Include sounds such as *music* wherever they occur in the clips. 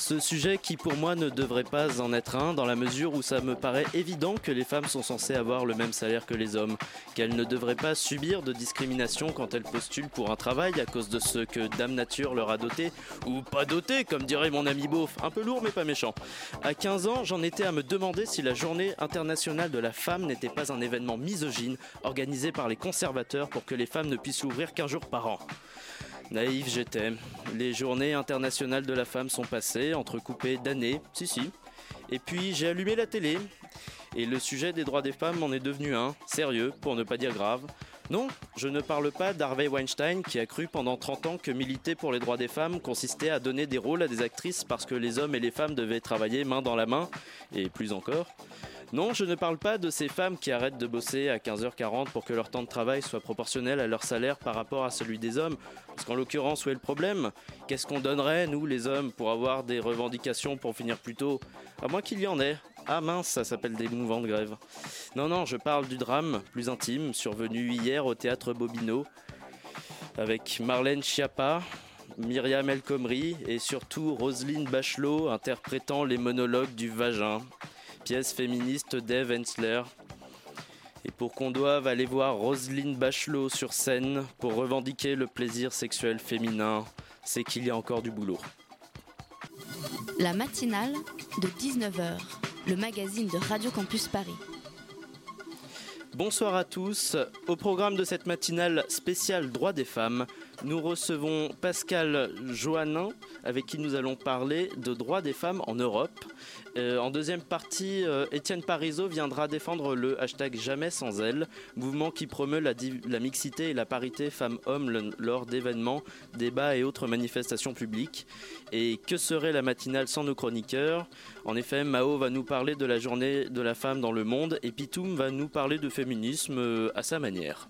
Ce sujet qui pour moi ne devrait pas en être un dans la mesure où ça me paraît évident que les femmes sont censées avoir le même salaire que les hommes, qu'elles ne devraient pas subir de discrimination quand elles postulent pour un travail à cause de ce que Dame Nature leur a doté, ou pas doté comme dirait mon ami Beauf, un peu lourd mais pas méchant. À 15 ans, j'en étais à me demander si la journée internationale de la femme n'était pas un événement misogyne organisé par les conservateurs pour que les femmes ne puissent l'ouvrir qu'un jour par an. Naïf j'étais. Les journées internationales de la femme sont passées, entrecoupées d'années, si si. Et puis j'ai allumé la télé, et le sujet des droits des femmes en est devenu un, sérieux, pour ne pas dire grave. Non, je ne parle pas d'Harvey Weinstein qui a cru pendant 30 ans que militer pour les droits des femmes consistait à donner des rôles à des actrices parce que les hommes et les femmes devaient travailler main dans la main, et plus encore. Non, je ne parle pas de ces femmes qui arrêtent de bosser à 15h40 pour que leur temps de travail soit proportionnel à leur salaire par rapport à celui des hommes. Parce qu'en l'occurrence, où est le problème? Qu'est-ce qu'on donnerait, nous les hommes, pour avoir des revendications pour finir plus tôt? À moins qu'il y en ait. Ah mince, ça s'appelle des mouvements de grève. Non, non, je parle du drame plus intime survenu hier au théâtre Bobino avec Marlène Schiappa, Myriam El Khomri et surtout Roselyne Bachelot interprétant les monologues du vagin pièce féministe d'Eve Hensler. Et pour qu'on doive aller voir Roselyne Bachelot sur scène pour revendiquer le plaisir sexuel féminin, c'est qu'il y a encore du boulot. La matinale de 19h, le magazine de Radio Campus Paris. Bonsoir à tous. Au programme de cette matinale spéciale Droits des femmes, nous recevons Pascal Joannin, avec qui nous allons parler de droits des femmes en Europe. Euh, en deuxième partie, euh, Étienne viendra défendre le hashtag Jamais sans elle, mouvement qui promeut la, mixité et la parité femmes-hommes lors d'événements, débats et autres manifestations publiques. Et que serait la matinale sans nos chroniqueurs? En effet, Mao va nous parler de la journée de la femme dans le monde et Pitoum va nous parler de féminisme euh, à sa manière.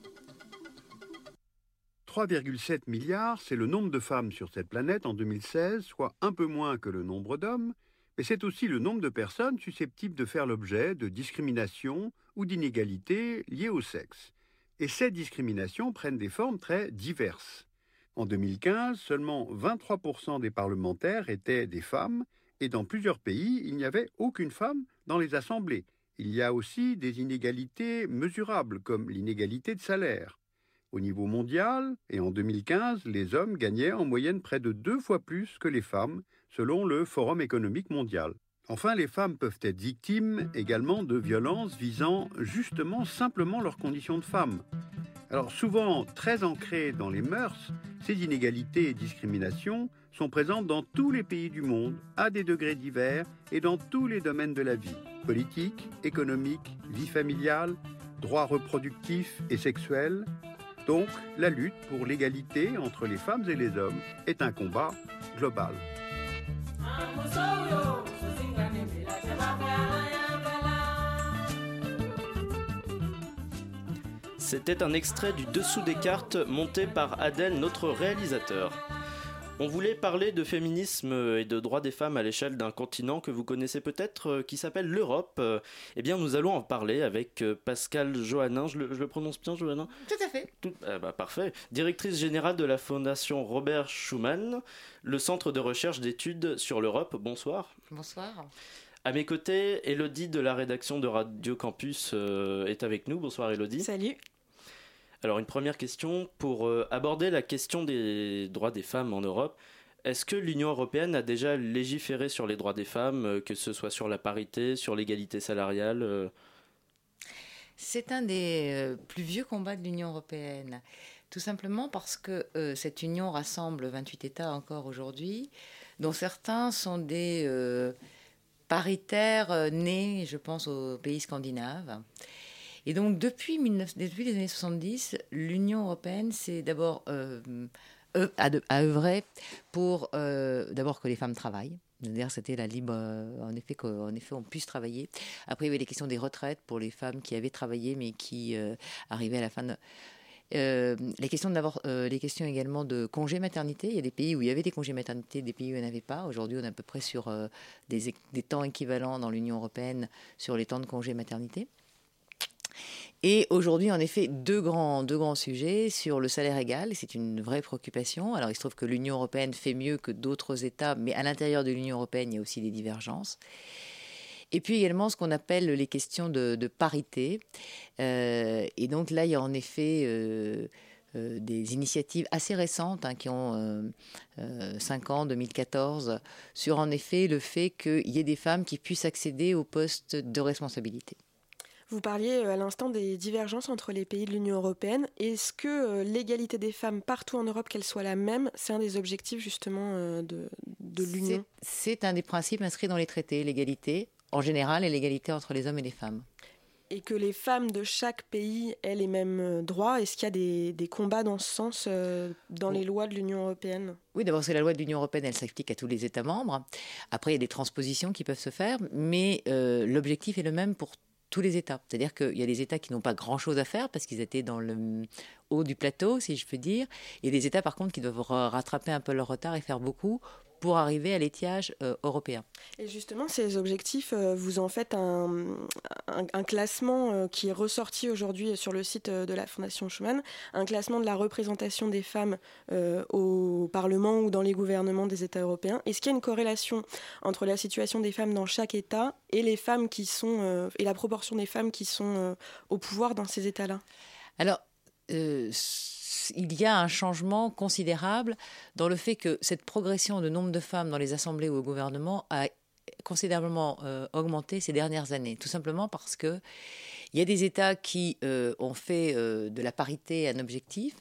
3,7 milliards, c'est le nombre de femmes sur cette planète en 2016, soit un peu moins que le nombre d'hommes, mais c'est aussi le nombre de personnes susceptibles de faire l'objet de discrimination ou d'inégalités liées au sexe. Et ces discriminations prennent des formes très diverses. En 2015, seulement 23% des parlementaires étaient des femmes, et dans plusieurs pays, il n'y avait aucune femme dans les assemblées. Il y a aussi des inégalités mesurables, comme l'inégalité de salaire. Au niveau mondial, et en 2015, les hommes gagnaient en moyenne près de deux fois plus que les femmes, selon le Forum économique mondial. Enfin, les femmes peuvent être victimes également de violences visant justement simplement leurs conditions de femmes. Alors souvent très ancrées dans les mœurs, ces inégalités et discriminations sont présentes dans tous les pays du monde, à des degrés divers et dans tous les domaines de la vie, politique, économique, vie familiale, droits reproductifs et sexuels, donc, la lutte pour l'égalité entre les femmes et les hommes est un combat global. C'était un extrait du Dessous des cartes monté par Adèle, notre réalisateur. On voulait parler de féminisme et de droits des femmes à l'échelle d'un continent que vous connaissez peut-être, euh, qui s'appelle l'Europe. Euh, Eh bien, nous allons en parler avec euh, Pascal Johannin. Je le, je le prononce bien, Johannin? Tout à fait. Tout- ah bah, parfait. Directrice générale de la Fondation Robert Schuman, le centre de recherche d'études sur l'Europe. Bonsoir. Bonsoir. À mes côtés, Elodie de la rédaction de Radio Campus euh, est avec nous. Bonsoir Elodie. Salut. Alors une première question pour euh, aborder la question des droits des femmes en Europe. Est-ce que l'Union européenne a déjà légiféré sur les droits des femmes, euh, que ce soit sur la parité, sur l'égalité salariale euh, C'est un des plus vieux combats de l'Union européenne. Tout simplement parce que cette union rassemble 28 États encore aujourd'hui, dont certains sont des paritaires nés, je pense, aux pays scandinaves. Et donc, depuis, depuis les années 70, l'Union européenne s'est d'abord euh, a, œuvré pour d'abord que les femmes travaillent. D'ailleurs, c'était la libre, en effet, qu'en effet, on puisse travailler. Après, il y avait les questions des retraites pour les femmes qui avaient travaillé, mais qui arrivaient à la fin de, euh, les, questions euh, également de congés maternité. Il y a des pays où il y avait des congés maternité, des pays où il n'y en avait pas. Aujourd'hui, on est à peu près sur euh, des, temps équivalents dans l'Union européenne sur les temps de congés maternité. Et aujourd'hui, en effet, deux grands, deux grands sujets sur le salaire égal. C'est une vraie préoccupation. Alors, il se trouve que l'Union européenne fait mieux que d'autres États, mais à l'intérieur de l'Union européenne, il y a aussi des divergences. Et puis également ce qu'on appelle les questions de, parité. Euh, et donc là, il y a en effet euh, euh, des initiatives assez récentes hein, qui ont 5 ans, 2014, sur en effet le fait qu'il y ait des femmes qui puissent accéder aux postes de responsabilité. Vous parliez à l'instant des divergences entre les pays de l'Union européenne. Est-ce que l'égalité des femmes partout en Europe, qu'elle soit la même, c'est un des objectifs justement de, de l'Union? C'est un des principes inscrits dans les traités, l'égalité en général et l'égalité entre les hommes et les femmes. Et que les femmes de chaque pays aient les mêmes euh, droits Est-ce qu'il y a des, combats dans ce sens euh, dans les lois de l'Union européenne? Oui, d'abord, c'est la loi de l'Union européenne, elle s'applique à tous les États membres. Après, il y a des transpositions qui peuvent se faire, mais euh, l'objectif est le même pour tous les États. C'est-à-dire qu'il y a des États qui n'ont pas grand-chose à faire parce qu'ils étaient dans le haut du plateau, si je peux dire. Et des États, par contre, qui doivent rattraper un peu leur retard et faire beaucoup pour arriver à l'étiage euh, européen. Et justement, ces objectifs, euh, vous en faites un, un, classement euh, qui est ressorti aujourd'hui sur le site de la Fondation Schuman, un classement de la représentation des femmes au Parlement ou dans les gouvernements des États européens. Est-ce qu'il y a une corrélation entre la situation des femmes dans chaque État et les femmes qui sont et la proportion des femmes qui sont au pouvoir dans ces États-là? Alors il y a un changement considérable dans le fait que cette progression de nombre de femmes dans les assemblées ou au gouvernement a considérablement euh, augmenté ces dernières années, tout simplement parce que il y a des États qui euh, ont fait euh, de la parité un objectif,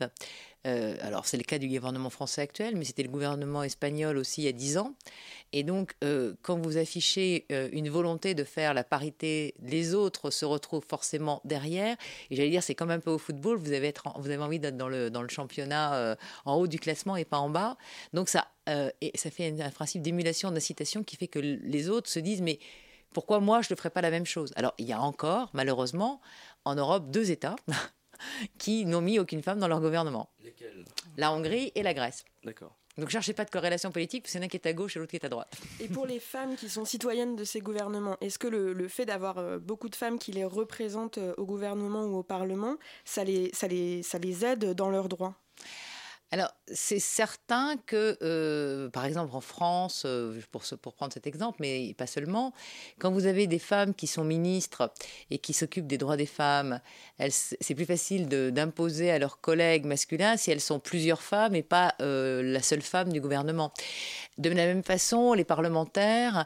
euh, alors c'est le cas du gouvernement français actuel, mais c'était le gouvernement espagnol aussi il y a dix ans. Et donc, quand vous affichez une volonté de faire la parité, les autres se retrouvent forcément derrière. Et j'allais dire, c'est comme un peu au football, vous avez, envie d'être dans le, championnat en haut du classement et pas en bas. Donc ça fait un, un principe d'émulation, d'incitation qui fait que les autres se disent, mais pourquoi moi je ne ferais pas la même chose? Alors il y a encore, malheureusement, en Europe, deux États *laughs* qui n'ont mis aucune femme dans leur gouvernement. Lesquels? La Hongrie et la Grèce. D'accord. Donc cherchez pas de corrélation politique, parce qu'il y en a qui est à gauche et l'autre qui est à droite. Et pour les femmes qui sont citoyennes de ces gouvernements, est-ce que le, fait d'avoir euh, beaucoup de femmes qui les représentent euh, au gouvernement ou au Parlement, ça les, ça les, ça les aide dans leurs droits? Alors, c'est certain que, euh, par exemple, en France, euh, pour, prendre cet exemple, mais pas seulement, quand vous avez des femmes qui sont ministres et qui s'occupent des droits des femmes, c'est plus facile d'imposer à leurs collègues masculins si elles sont plusieurs femmes et pas euh, la seule femme du gouvernement. De la même façon, les parlementaires,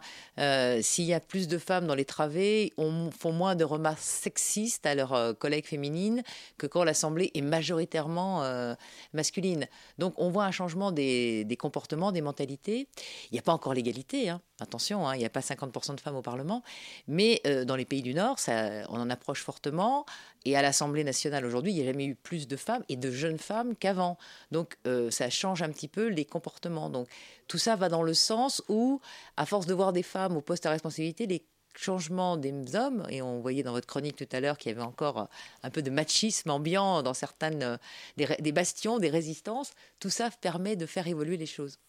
s'il y a plus de femmes dans les travées, on, font moins de remarques sexistes à leurs collègues féminines que quand l'Assemblée est majoritairement masculine. Donc on voit un changement des, comportements, des mentalités. Il n'y a pas encore l'égalité, hein. attention, hein, il n'y a pas 50% de femmes au Parlement, mais dans les pays du Nord, ça, on en approche fortement. Et à l'Assemblée nationale aujourd'hui, il n'y a jamais eu plus de femmes et de jeunes femmes qu'avant. Donc ça change un petit peu les comportements. Donc tout ça va dans le sens où, à force de voir des femmes au poste à responsabilité, les changements des hommes, et on voyait dans votre chronique tout à l'heure qu'il y avait encore un peu de machisme ambiant dans certaines euh, des, bastions, des résistances, tout ça permet de faire évoluer les choses.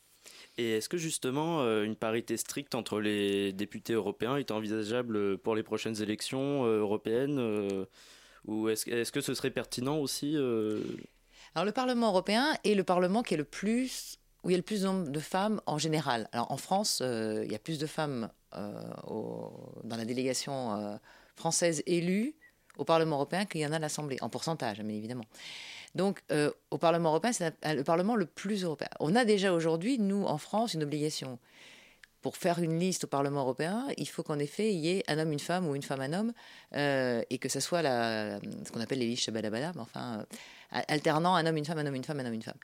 Et est-ce que justement euh, une parité stricte entre les députés européens est envisageable pour les prochaines élections euh, européennes Ou est-ce que ce serait pertinent aussi Alors le Parlement européen est le Parlement qui est le plus où il y a le plus de femmes en général. Alors en France, euh, il y a plus de femmes euh, dans la délégation euh, française élue au Parlement européen qu'il y en a à l'Assemblée, en pourcentage, bien évidemment. Donc au Parlement européen, c'est le Parlement le plus européen. On a déjà aujourd'hui, nous, en France, une obligation. Pour faire une liste au Parlement européen, il faut qu'en effet, il y ait un homme, une femme ou une femme, un homme, et que ce soit ce qu'on appelle les listes balabala, mais enfin, alternant un homme, une femme, un homme, une femme, un homme, une femme.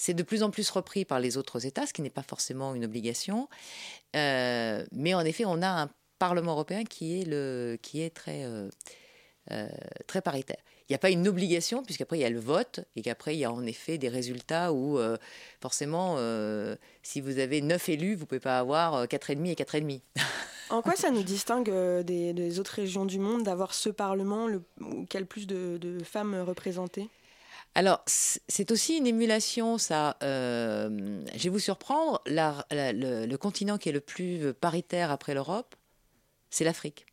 C'est de plus en plus repris par les autres États, ce qui n'est pas forcément une obligation. Euh, mais en effet, on a un Parlement européen qui est, très, euh, très paritaire. Il n'y a pas une obligation, puisqu'après il y a le vote, et qu'après il y a en effet des résultats où forcément, si vous avez 9 élus, vous ne pouvez pas avoir 4,5 et 4,5. *laughs* En quoi ça nous distingue des, autres régions du monde d'avoir ce Parlement le, a le plus de femmes représentées? Alors, c'est aussi une émulation, ça. Euh, je vais vous surprendre, le, continent qui est le plus paritaire après l'Europe, c'est l'Afrique.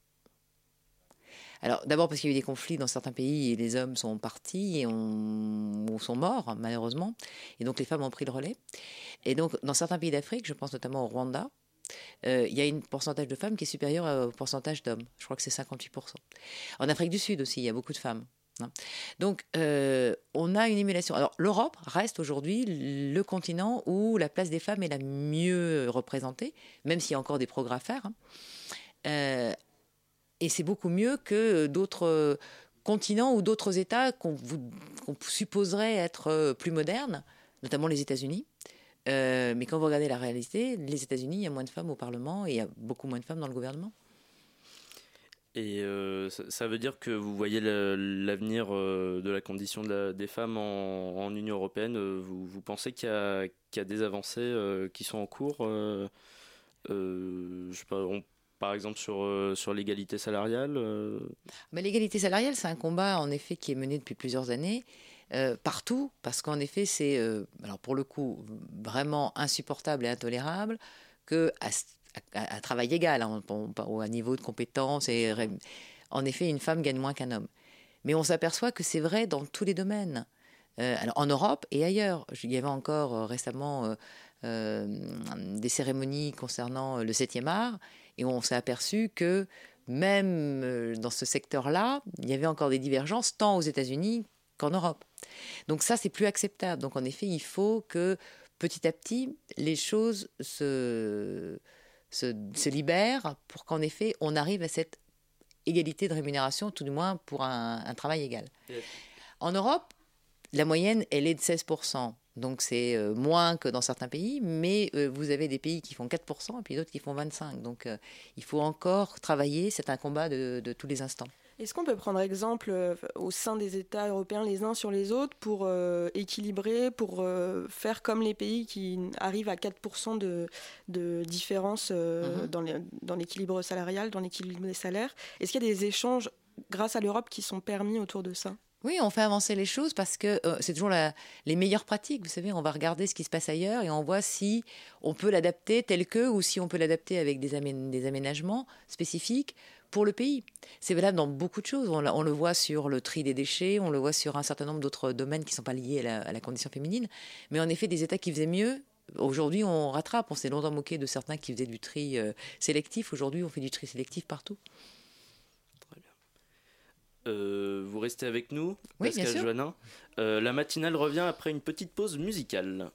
Alors, d'abord parce qu'il y a eu des conflits dans certains pays et les hommes sont partis et ou sont morts, malheureusement. Et donc, les femmes ont pris le relais. Et donc, dans certains pays d'Afrique, je pense notamment au Rwanda, euh, il y a un pourcentage de femmes qui est supérieur au pourcentage d'hommes. Je crois que c'est 58%. En Afrique du Sud aussi, il y a beaucoup de femmes. Donc, euh, on a une émulation. Alors, l'Europe reste aujourd'hui le continent où la place des femmes est la mieux représentée, même s'il y a encore des progrès à faire. Hein. Euh, et c'est beaucoup mieux que d'autres continents ou d'autres États qu'on supposerait être plus modernes, notamment les États-Unis. Euh, mais quand vous regardez la réalité, les États-Unis, il y a moins de femmes au Parlement et il y a beaucoup moins de femmes dans le gouvernement. Et euh, ça, veut dire que vous voyez l'avenir euh, de la condition des femmes en, Union européenne. Euh, vous, pensez qu'il y, a des avancées qui sont en cours par exemple sur, l'égalité salariale Mais L'égalité salariale, c'est un combat en effet qui est mené depuis plusieurs années. partout, parce qu'en effet, c'est, alors pour le coup, vraiment insupportable et intolérable que travail égal, hein, à niveau de compétences. Et, en effet, une femme gagne moins qu'un homme. Mais on s'aperçoit que c'est vrai dans tous les domaines. Euh, alors, en Europe et ailleurs. Il y avait encore euh, récemment euh, des cérémonies concernant le 7e art, et on s'est aperçu que même dans ce secteur-là, il y avait encore des divergences tant aux États-Unis qu'en Europe. Donc ça, c'est plus acceptable. Donc en effet, il faut que petit à petit, les choses se, se, libère pour qu'en effet on arrive à cette égalité de rémunération, tout du moins pour un, travail égal. En Europe, la moyenne, elle est de 16%. Donc c'est euh, moins que dans certains pays, mais euh, vous avez des pays qui font 4% et puis d'autres qui font 25%. Donc euh, il faut encore travailler, c'est un combat de tous les instants. Est-ce qu'on peut prendre exemple euh, au sein des États européens les uns sur les autres pour euh, équilibrer, pour euh, faire comme les pays qui arrivent à 4% de, de différence mhm. dans l'équilibre salarial, dans l'équilibre des salaires? Est-ce qu'il y a des échanges grâce à l'Europe qui sont permis autour de ça? Oui, on fait avancer les choses parce que c'est toujours les meilleures pratiques. Vous savez, on va regarder ce qui se passe ailleurs et on voit si on peut l'adapter tel que ou si on peut l'adapter avec des, des aménagements spécifiques pour le pays. C'est valable dans beaucoup de choses. On, le voit sur le tri des déchets, on le voit sur un certain nombre d'autres domaines qui ne sont pas liés à la, condition féminine. Mais en effet, des États qui faisaient mieux, aujourd'hui on rattrape. On s'est longtemps moqué de certains qui faisaient du tri euh, sélectif. Aujourd'hui, on fait du tri sélectif partout. Très bien. Euh, vous restez avec nous, oui, Pascal sûr. Euh, la matinale revient après une petite pause musicale.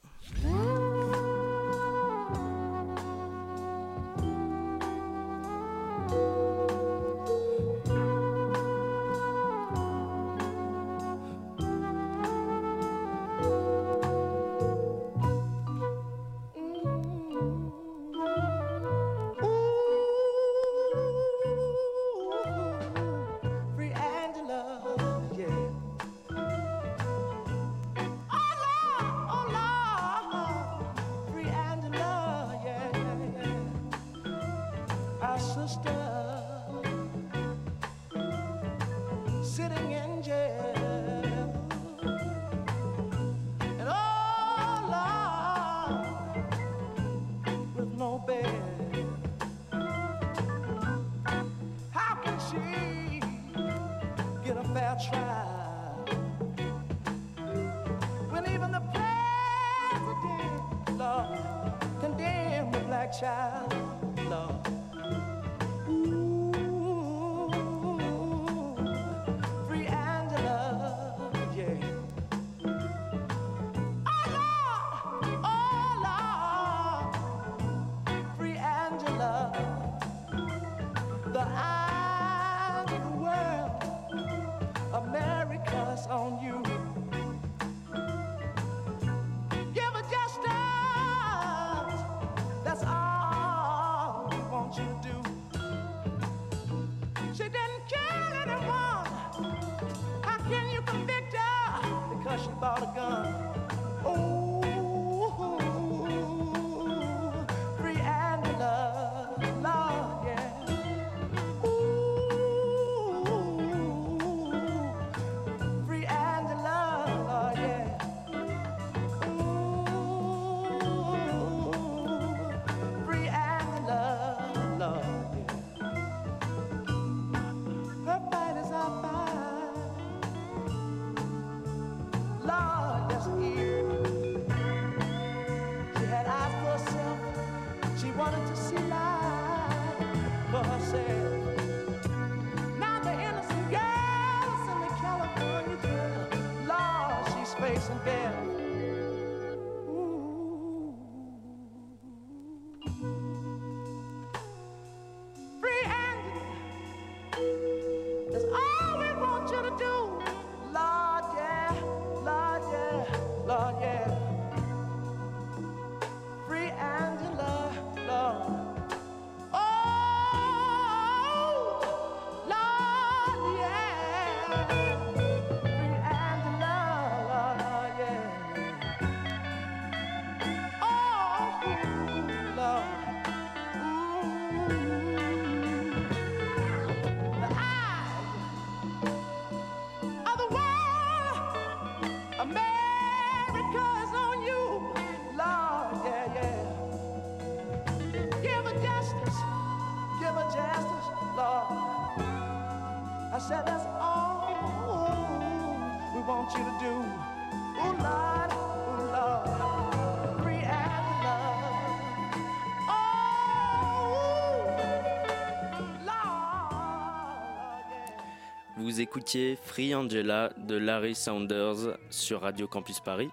Vous écoutiez Free Angela de Larry Saunders sur Radio Campus Paris.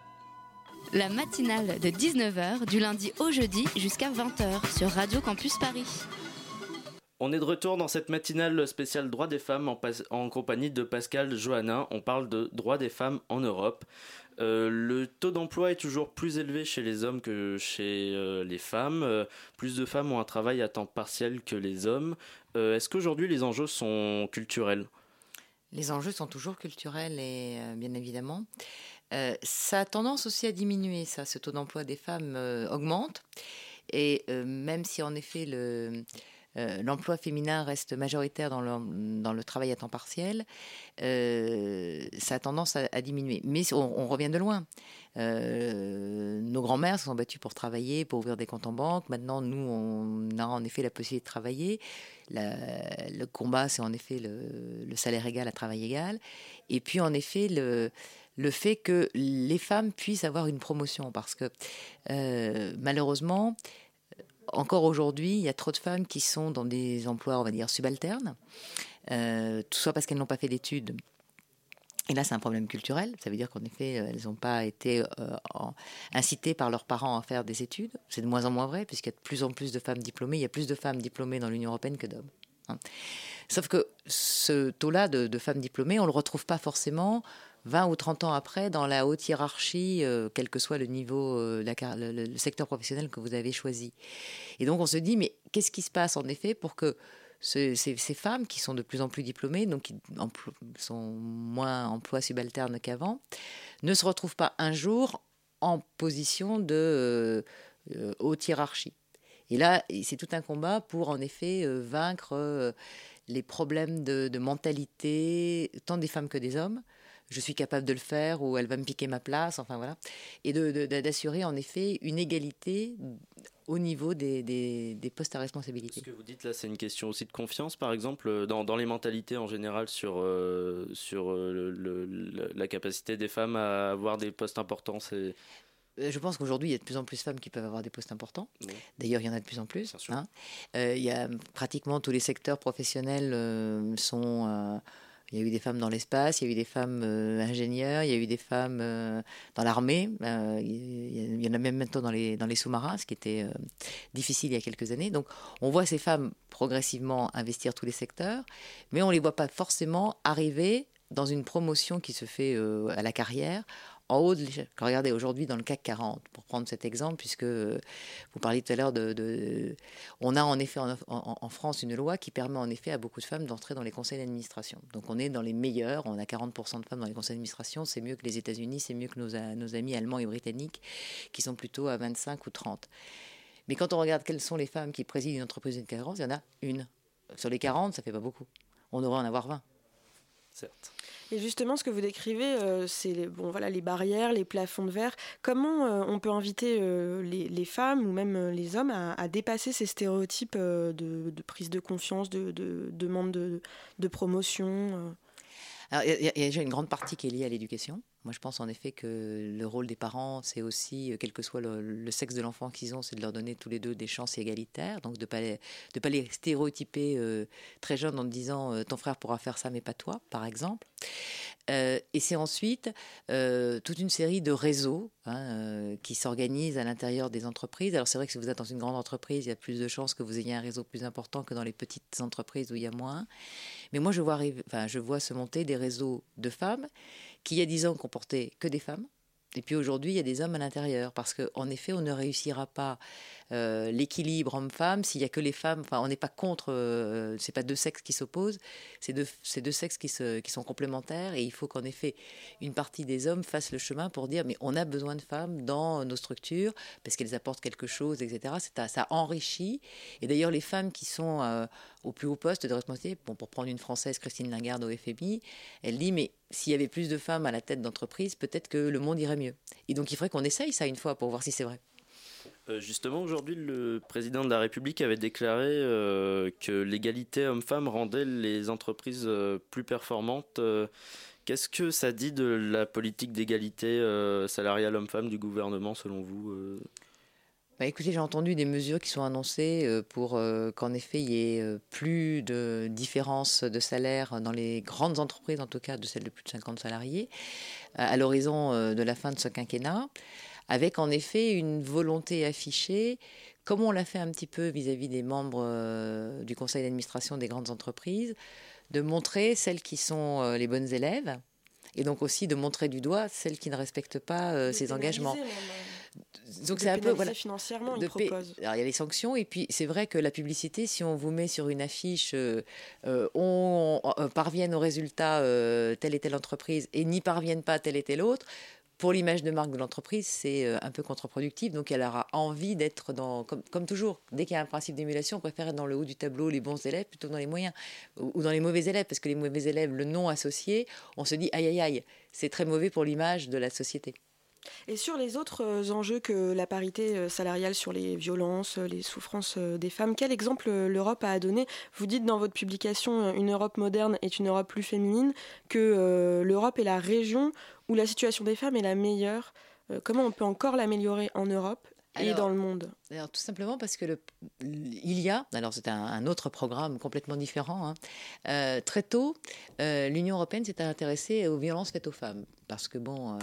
La matinale de 19h du lundi au jeudi jusqu'à 20h sur Radio Campus Paris. On est de retour dans cette matinale spéciale droits des femmes en, pas- en compagnie de Pascal Johannin. On parle de droits des femmes en Europe. Euh, le taux d'emploi est toujours plus élevé chez les hommes que chez euh, les femmes. Euh, plus de femmes ont un travail à temps partiel que les hommes. Est-ce qu'aujourd'hui les enjeux sont culturels? Les enjeux sont toujours culturels et euh, bien évidemment. Euh, ça a tendance aussi à diminuer, ça, ce taux d'emploi des femmes euh, augmente. Et même si en effet le, l'emploi féminin reste majoritaire dans le, travail à temps partiel, ça a tendance à, diminuer. Mais on, revient de loin. Nos grands-mères se sont battues pour travailler, pour ouvrir des comptes en banque. Maintenant, nous, on a en effet la possibilité de travailler. Le combat, c'est en effet le, salaire égal à travail égal. Et puis, en effet, le, fait que les femmes puissent avoir une promotion. Parce que, euh, malheureusement, encore aujourd'hui, il y a trop de femmes qui sont dans des emplois, on va dire, subalternes, euh, soit parce qu'elles n'ont pas fait d'études. Et là, c'est un problème culturel. Ça veut dire qu'en effet, euh, elles n'ont pas été euh, incitées par leurs parents à faire des études. C'est de moins en moins vrai, puisqu'il y a de plus en plus de femmes diplômées. Il y a plus de femmes diplômées dans l'Union européenne que d'hommes. hein. Sauf que ce taux-là de, femmes diplômées, on ne le retrouve pas forcément 20 ou 30 ans après dans la haute hiérarchie, euh, quel que soit le niveau, le secteur professionnel que vous avez choisi. Et donc on se dit, mais qu'est-ce qui se passe en effet pour que ce- ces, femmes qui sont de plus en plus diplômées, donc qui sont moins emploi subalterne qu'avant, ne se retrouvent pas un jour en position de euh, haute hiérarchie. Et là, c'est tout un combat pour en effet euh, vaincre euh, les problèmes de, mentalité, tant des femmes que des hommes. Je suis capable de le faire ou elle va me piquer ma place, enfin voilà. Et d'assurer en effet une égalité au niveau des, des- des postes à responsabilité. Ce que vous dites là, c'est une question aussi de confiance, par exemple, dans, dans les mentalités en général sur, euh, sur euh, le- le- le- la capacité des femmes à avoir des postes importants. C'est Euh, Je pense qu'aujourd'hui, il y a de plus en plus de femmes qui peuvent avoir des postes importants. Oui. D'ailleurs, il y en a de plus en plus. Hein. Euh, il y a pratiquement tous les secteurs professionnels euh, sont. euh, il y a eu des femmes dans l'espace, il y a eu des femmes euh, ingénieurs, il y a eu des femmes euh, dans l'armée. euh, il y en a même maintenant dans les, dans les sous-marins, ce qui était difficile il y a quelques années. Donc, on voit ces femmes progressivement investir tous les secteurs, mais on ne les voit pas forcément arriver dans une promotion qui se fait à la carrière en haut. Regardez, aujourd'hui, dans le CAC 40, pour prendre cet exemple, puisque vous parliez tout à l'heure de, On a en effet en, France une loi qui permet en effet à beaucoup de femmes d'entrer dans les conseils d'administration. Donc on est dans les meilleurs, on a 40% de femmes dans les conseils d'administration, c'est mieux que les États-Unis, c'est mieux que nos, nos amis allemands et britanniques, qui sont plutôt à 25 ou 30. Mais quand on regarde quelles sont les femmes qui président une entreprise de 40, il y en a une. Sur les 40, ça fait pas beaucoup. On devrait en avoir 20. Certes. Et justement, ce que vous décrivez, euh, c'est les, barrières, les plafonds de verre. Comment euh, on peut inviter euh, les, femmes ou même les hommes à, dépasser ces stéréotypes de, prise de confiance, de, demande de, promotion il y, a déjà une grande partie qui est liée à l'éducation. Moi, je pense en effet que le rôle des parents, c'est aussi, euh, quel que soit le, sexe de l'enfant qu'ils ont, c'est de leur donner tous les deux des chances égalitaires. Donc, de ne pas, les, stéréotyper euh, très jeunes en disant euh, ton frère pourra faire ça, mais pas toi, par exemple. et c'est ensuite toute une série de réseaux hein, qui s'organisent à l'intérieur des entreprises. Alors, c'est vrai que si vous êtes dans une grande entreprise, il y a plus de chances que vous ayez un réseau plus important que dans les petites entreprises où il y a moins. Mais moi, je vois, se monter des réseaux de femmes qui, il y a dix ans, comportaient que des femmes. Et puis aujourd'hui, il y a des hommes à l'intérieur, parce qu'en effet, on ne réussira pas euh, l'équilibre homme-femme, s'il y a que les femmes, enfin, on n'est pas contre, euh, c'est pas deux sexes qui s'opposent, c'est deux, deux, sexes qui, sont complémentaires, et il faut qu'en effet, une partie des hommes fasse le chemin pour dire, mais on a besoin de femmes dans nos structures, parce qu'elles apportent quelque chose, etc. Ça, enrichit, et d'ailleurs, les femmes qui sont euh, au plus haut poste de responsabilité, bon, pour prendre une française, Christine Lingarde au FMI, elle dit, mais s'il y avait plus de femmes à la tête d'entreprise, peut-être que le monde irait mieux. Et donc, il faudrait qu'on essaye ça une fois pour voir si c'est vrai. Euh, justement, aujourd'hui, le président de la République avait déclaré euh, que l'égalité homme-femme rendait les entreprises euh, plus performantes. Qu'est-ce que ça dit de la politique d'égalité salariale homme-femme du gouvernement, selon vous bah, écoutez, j'ai entendu des mesures qui sont annoncées pour qu'en effet il y ait plus de différence de salaire dans les grandes entreprises, en tout cas de celles de plus de 50 salariés, à l'horizon de la fin de ce quinquennat avec en effet une volonté affichée, comme on l'a fait un petit peu vis-à-vis des membres euh, du conseil d'administration des grandes entreprises, de montrer celles qui sont euh, les bonnes élèves et donc aussi de montrer du doigt celles qui ne respectent pas euh, ces engagements. Donc c'est un peu voilà, financièrement, il. Alors il y a les sanctions et puis c'est vrai que la publicité, si on vous met sur une affiche, on, parvient au résultat telle et telle entreprise et n'y parviennent pas telle et telle autre, pour l'image de marque de l'entreprise, c'est euh, un peu contre-productif. Donc, elle aura envie d'être dans, comme, toujours, dès qu'il y a un principe d'émulation, on préfère être dans le haut du tableau les bons élèves plutôt que dans les moyens ou, dans les mauvais élèves, parce que les mauvais élèves, le nom associé, on se dit aïe aïe aïe, c'est très mauvais pour l'image de la société. Et sur les autres euh, enjeux que la parité euh, salariale sur les violences, les souffrances des femmes, quel exemple l'Europe a donné Vous dites dans votre publication Une Europe moderne est une Europe plus féminine que l'Europe est la région où la situation des femmes est la meilleure euh, Comment on peut encore l'améliorer en Europe et dans le monde? alors, Tout simplement parce que le, il y a, alors c'est un, autre programme complètement différent, hein, euh, très tôt, euh, l'Union européenne s'est intéressée aux violences faites aux femmes. Parce que bon,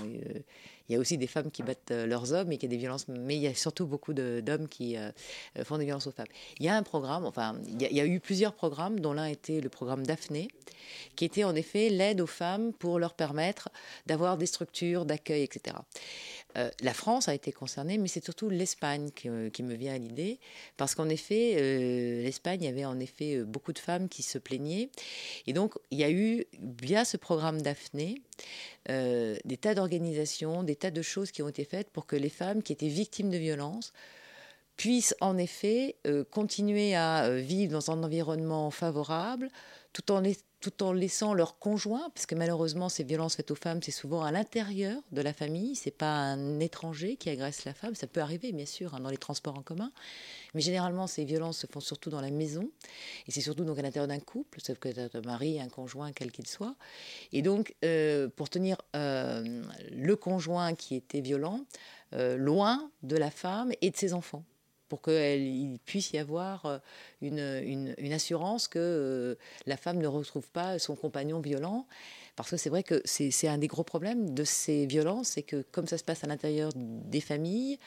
il y a aussi des femmes qui battent euh, leurs hommes et qui a des violences, mais il y a surtout beaucoup d'hommes qui euh, euh, font des violences aux femmes. Il y a un programme, enfin, il y, a, eu plusieurs programmes, dont l'un était le programme Daphné, qui était en effet l'aide aux femmes pour leur permettre d'avoir des structures d'accueil, etc. la France a été concernée, mais c'est surtout l'Espagne qui, me vient à l'idée, parce qu'en effet, l'Espagne avait en effet beaucoup de femmes qui se plaignaient, et donc il y a eu via ce programme Daphné des tas d'organisations, des tas de choses qui ont été faites pour que les femmes qui étaient victimes de violences puissent en effet euh, continuer à euh, vivre dans un environnement favorable tout en, tout en laissant leur conjoint, parce que malheureusement ces violences faites aux femmes, c'est souvent à l'intérieur de la famille, c'est pas un étranger qui agresse la femme, ça peut arriver bien sûr hein, dans les transports en commun, mais généralement ces violences se font surtout dans la maison, et c'est surtout donc à l'intérieur d'un couple, sauf que un mari, un conjoint, quel qu'il soit, et donc euh, pour tenir le conjoint qui était violent loin de la femme et de ses enfants pour qu'il puisse y avoir euh, une, une, assurance que euh, la femme ne retrouve pas son compagnon violent. Parce que c'est vrai que c'est un des gros problèmes de ces violences, c'est que comme ça se passe à l'intérieur des familles,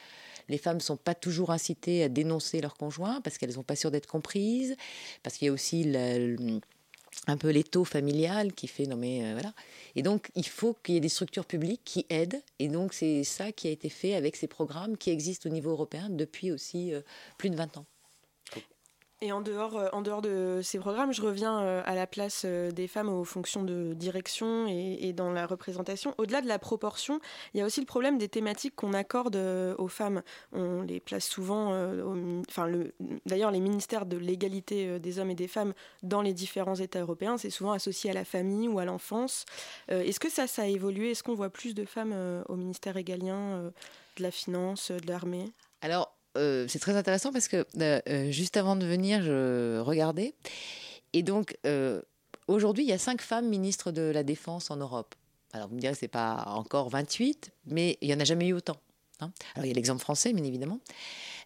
les femmes ne sont pas toujours incitées à dénoncer leur conjoint parce qu'elles n'ont pas sûr d'être comprises, parce qu'il y a aussi un peu l'étau familial qui fait non mais euh, voilà et donc il faut qu'il y ait des structures publiques qui aident et donc c'est ça qui a été fait avec ces programmes qui existent au niveau européen depuis aussi euh, plus de 20 ans. Et en dehors, euh, en dehors de ces programmes, je reviens euh, à la place euh, des femmes aux fonctions de direction et, dans la représentation. Au-delà de la proportion, il y a aussi le problème des thématiques qu'on accorde aux femmes. On les place souvent, enfin, le, d'ailleurs, les ministères de l'égalité des hommes et des femmes dans les différents États européens, c'est souvent associé à la famille ou à l'enfance. Est-ce que ça, ça a évolué? Est-ce qu'on voit plus de femmes au ministère égalien de la finance, de l'armée? Alors, euh, c'est très intéressant parce que euh, euh, juste avant de venir, je regardais. Et donc, aujourd'hui, il y a cinq femmes ministres de la Défense en Europe. Alors, vous me direz, c'est pas encore 28, mais il n'y en a jamais eu autant. Hein. Alors, il y a l'exemple français, bien évidemment.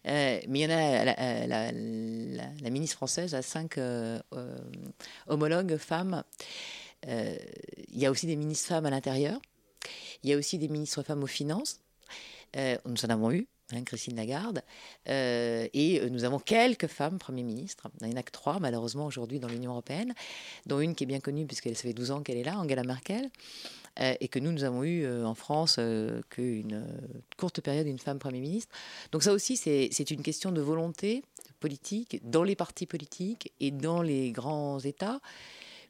mais il y en a, la, ministre française a cinq homologues femmes. il y a aussi des ministres femmes à l'intérieur. Il y a aussi des ministres femmes aux finances. nous en avons eu. Hein, Christine Lagarde. Euh, et euh, nous avons quelques femmes Premier ministre. Il n'y en a que trois, malheureusement, aujourd'hui dans l'Union européenne, dont une qui est bien connue, puisqu'elle fait 12 ans qu'elle est là, Angela Merkel. Euh, et que nous, nous avons eu en France qu'une courte période une femme Premier ministre. Donc ça aussi, c'est une question de volonté politique dans les partis politiques et dans les grands États.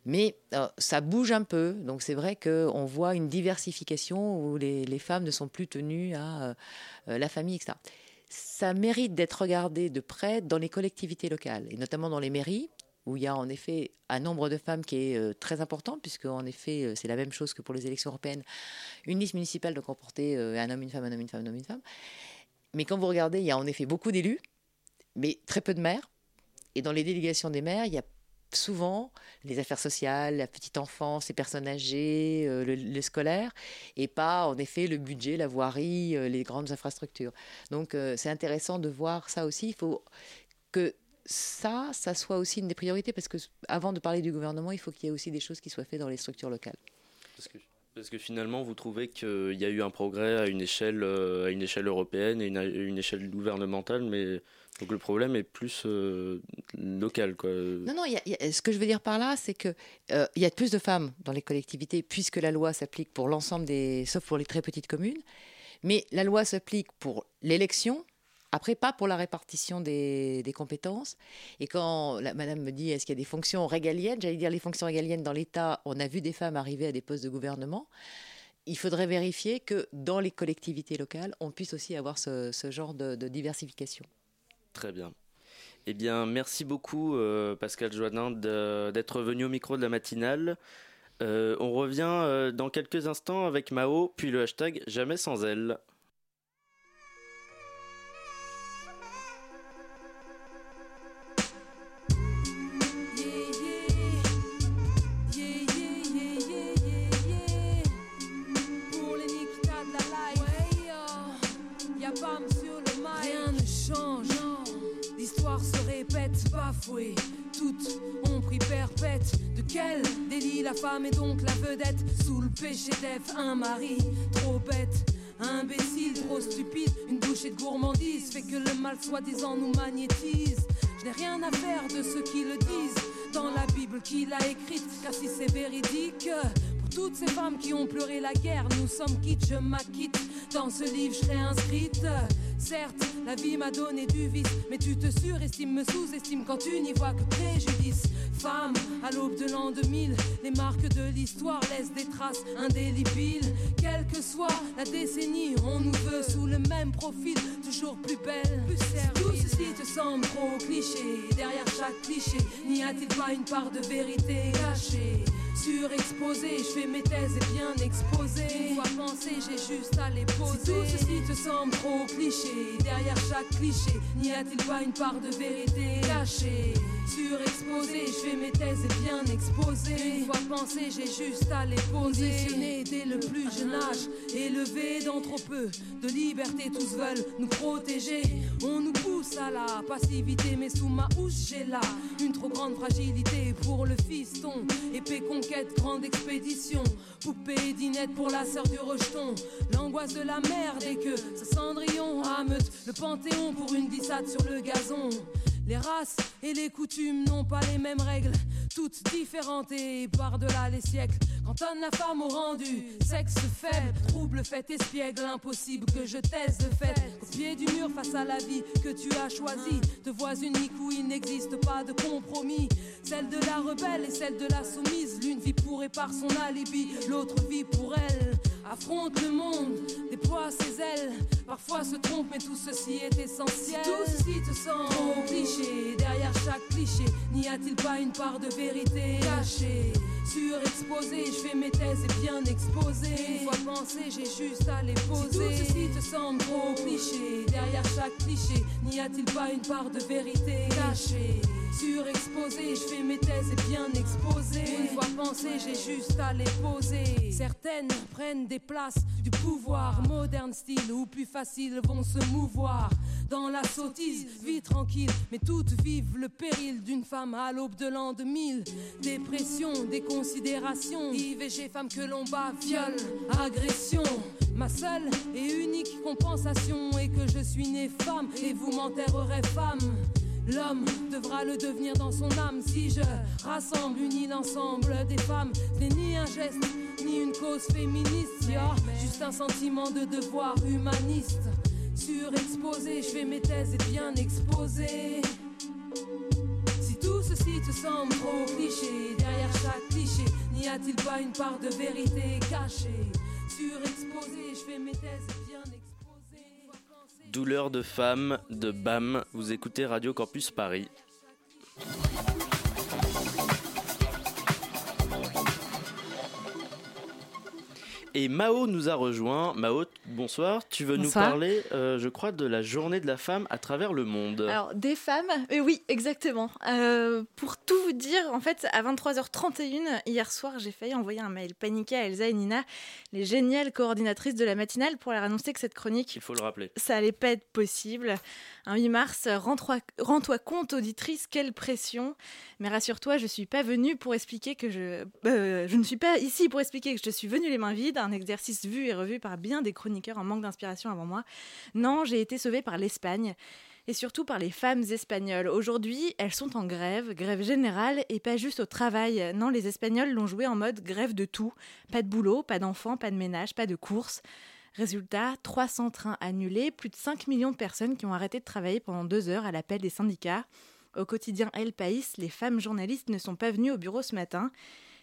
Mais euh, ça bouge un peu. Donc c'est vrai qu'on voit une diversification où les, femmes ne sont plus tenues à euh, euh, la famille, etc. Ça mérite d'être regardé de près dans les collectivités locales, et notamment dans les mairies, où il y a en effet un nombre de femmes qui est très important, puisque en effet c'est la même chose que pour les élections européennes. Une liste municipale doit comporter un homme, une femme, un homme, une femme, un homme, une femme. Mais quand vous regardez, il y a en effet beaucoup d'élus, mais très peu de maires. Et dans les délégations des maires, il y a souvent les affaires sociales, la petite enfance, les personnes âgées, euh, le, scolaire, et pas en effet le budget, la voirie, euh, les grandes infrastructures. Donc euh, c'est intéressant de voir ça aussi. Il faut que ça, ça soit aussi une des priorités, parce que avant de parler du gouvernement, il faut qu'il y ait aussi des choses qui soient faites dans les structures locales. Parce que, finalement, vous trouvez qu'il y a eu un progrès à une échelle, à une échelle européenne et une, une échelle gouvernementale, mais donc le problème est plus euh, local. Quoi. Non, non, ce que je veux dire par là, c'est qu'il euh, y a plus de femmes dans les collectivités, puisque la loi s'applique pour l'ensemble des. sauf pour les très petites communes. Mais la loi s'applique pour l'élection, après pas pour la répartition des, compétences. Et quand la, madame me dit est-ce qu'il y a des fonctions régaliennes, j'allais dire les fonctions régaliennes dans l'État, on a vu des femmes arriver à des postes de gouvernement. Il faudrait vérifier que dans les collectivités locales, on puisse aussi avoir ce, genre de diversification. Très bien. Eh bien, merci beaucoup euh, Pascal Joannin d'être venu au micro de la matinale. Euh, on revient euh, dans quelques instants avec Mao, puis le hashtag Jamais sans elle. Quel délit la femme est donc la vedette Sous le péché d'Ève, un mari trop bête. Imbécile, trop stupide, une bouchée de gourmandise fait que le mal soi-disant nous magnétise. Je n'ai rien à faire de ceux qui le disent dans la Bible qu'il a écrite, car si c'est véridique, pour toutes ces femmes qui ont pleuré la guerre, nous sommes quittes, je m'acquitte. Dans ce livre, je serai inscrite. Certes, la vie m'a donné du vice, mais tu te surestimes, me sous-estimes quand tu n'y vois que préjudice. Femme, à l'aube de l'an 2000, les marques de l'histoire laissent des traces indélébiles. Quelle que soit la décennie, on nous veut sous le même profil, toujours plus belle, plus Tout ceci te semble trop cliché, derrière chaque cliché, n'y a-t-il pas une part de vérité cachée? Surexposé, je fais mes thèses et bien exposé. Une fois pensé, j'ai juste à les poser. Tout ceci te semble trop cliché, derrière chaque cliché, n'y a-t-il pas une part de vérité cachée? Surexposé, je fais mes thèses et bien exposé. Une fois pensé, j'ai juste à les poser. Dès le plus jeune âge, élevé dans trop peu de liberté, tous veulent nous protéger. On nous pousse à la passivité, mais sous ma housse, j'ai là une trop grande fragilité pour le fiston. Épée conquête, grande expédition. Poupée dinette pour la sœur du rejeton. L'angoisse de la merde et que ce cendrillon rameute le panthéon pour une glissade sur le gazon. Les races et les coutumes n'ont pas les mêmes règles. toutes différentes et par-delà les siècles. Cantonne la femme au rendu, sexe faible, trouble fait espiègle, impossible que je taise de fait. Au pied du mur face à la vie que tu as choisie, de voix uniques où il n'existe pas de compromis. Celle de la rebelle et celle de la soumise, l'une vit pour et par son alibi, l'autre vit pour elle. Affronte le monde, déploie ses ailes, parfois se trompe, mais tout ceci est essentiel. Si tout ceci te semble trop cliché, derrière chaque cliché, n'y a-t-il pas une part de vérité cachée? Surexposé, je fais mes thèses et bien exposées. Une fois pensé, j'ai juste à les poser. Si tout ceci te semble trop cliché, derrière chaque cliché, n'y a-t-il pas une part de vérité cachée? Surexposé, je fais mes thèses et bien exposées. Une fois pensé, j'ai juste à les poser. Certaines prennent des du pouvoir, moderne style ou plus facile vont se mouvoir. Dans la sottise, vie tranquille, mais toutes vivent le péril d'une femme à l'aube de l'an 2000. Dépression, déconsidération, IVG, femme que l'on bat, viol, agression. Ma seule et unique compensation est que je suis née femme et vous m'enterrerez femme. L'homme devra le devenir dans son âme si je rassemble, unis l'ensemble des femmes. Ce n'est ni un geste, ni une cause féministe, y'a juste un sentiment de devoir humaniste. Surexposé, je fais mes thèses et bien exposé. Si tout ceci te semble trop cliché, derrière chaque cliché, n'y a-t-il pas une part de vérité cachée? Surexposé, je fais mes thèses et bien exposé. Douleur de femme de BAM. Vous écoutez Radio Campus Paris. Et Mao nous a rejoint. Mao, bonsoir. Tu veux Bonsoir. nous parler, euh, je crois, de la journée de la femme à travers le monde. Alors, des femmes, euh, oui, exactement. Euh, pour tout vous dire, en fait, à 23h31, hier soir, j'ai failli envoyer un mail paniqué à Elsa et Nina, les géniales coordinatrices de la matinale, pour leur annoncer que cette chronique, Il faut le rappeler. ça allait pas être possible. Un 8 mars, rends-toi compte, auditrice, quelle pression. Mais rassure-toi, je suis pas venue pour expliquer que je. je ne suis pas ici pour expliquer que je suis venue les mains vides, un exercice vu et revu par bien des chroniqueurs en manque d'inspiration avant moi. Non, j'ai été sauvée par l'Espagne. Et surtout par les femmes espagnoles. Aujourd'hui, elles sont en grève, grève générale et pas juste au travail. Non, les Espagnols l'ont joué en mode grève de tout. Pas de boulot, pas d'enfants, pas de ménage, pas de courses. Résultat, 300 trains annulés, plus de 5 millions de personnes qui ont arrêté de travailler pendant deux heures à l'appel des syndicats. Au quotidien El País, les femmes journalistes ne sont pas venues au bureau ce matin.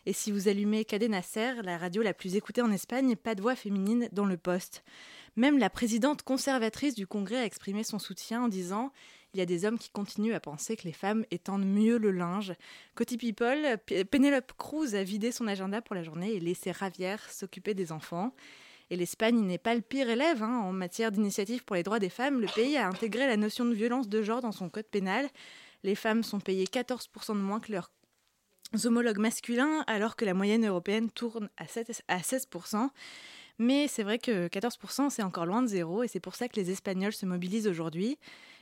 Et si vous allumez Cadena Ser, la radio la plus écoutée en Espagne, pas de voix féminine dans le poste. Même la présidente conservatrice du Congrès a exprimé son soutien en disant il y a des hommes qui continuent à penser que les femmes étendent mieux le linge. Côté People, Penelope Cruz a vidé son agenda pour la journée et laissé Ravière s'occuper des enfants. Et l'Espagne n'est pas le pire élève hein. en matière d'initiative pour les droits des femmes. Le pays a intégré la notion de violence de genre dans son code pénal. Les femmes sont payées 14% de moins que leurs homologues masculins, alors que la moyenne européenne tourne à 7 à 16%. Mais c'est vrai que 14%, c'est encore loin de zéro, et c'est pour ça que les Espagnols se mobilisent aujourd'hui.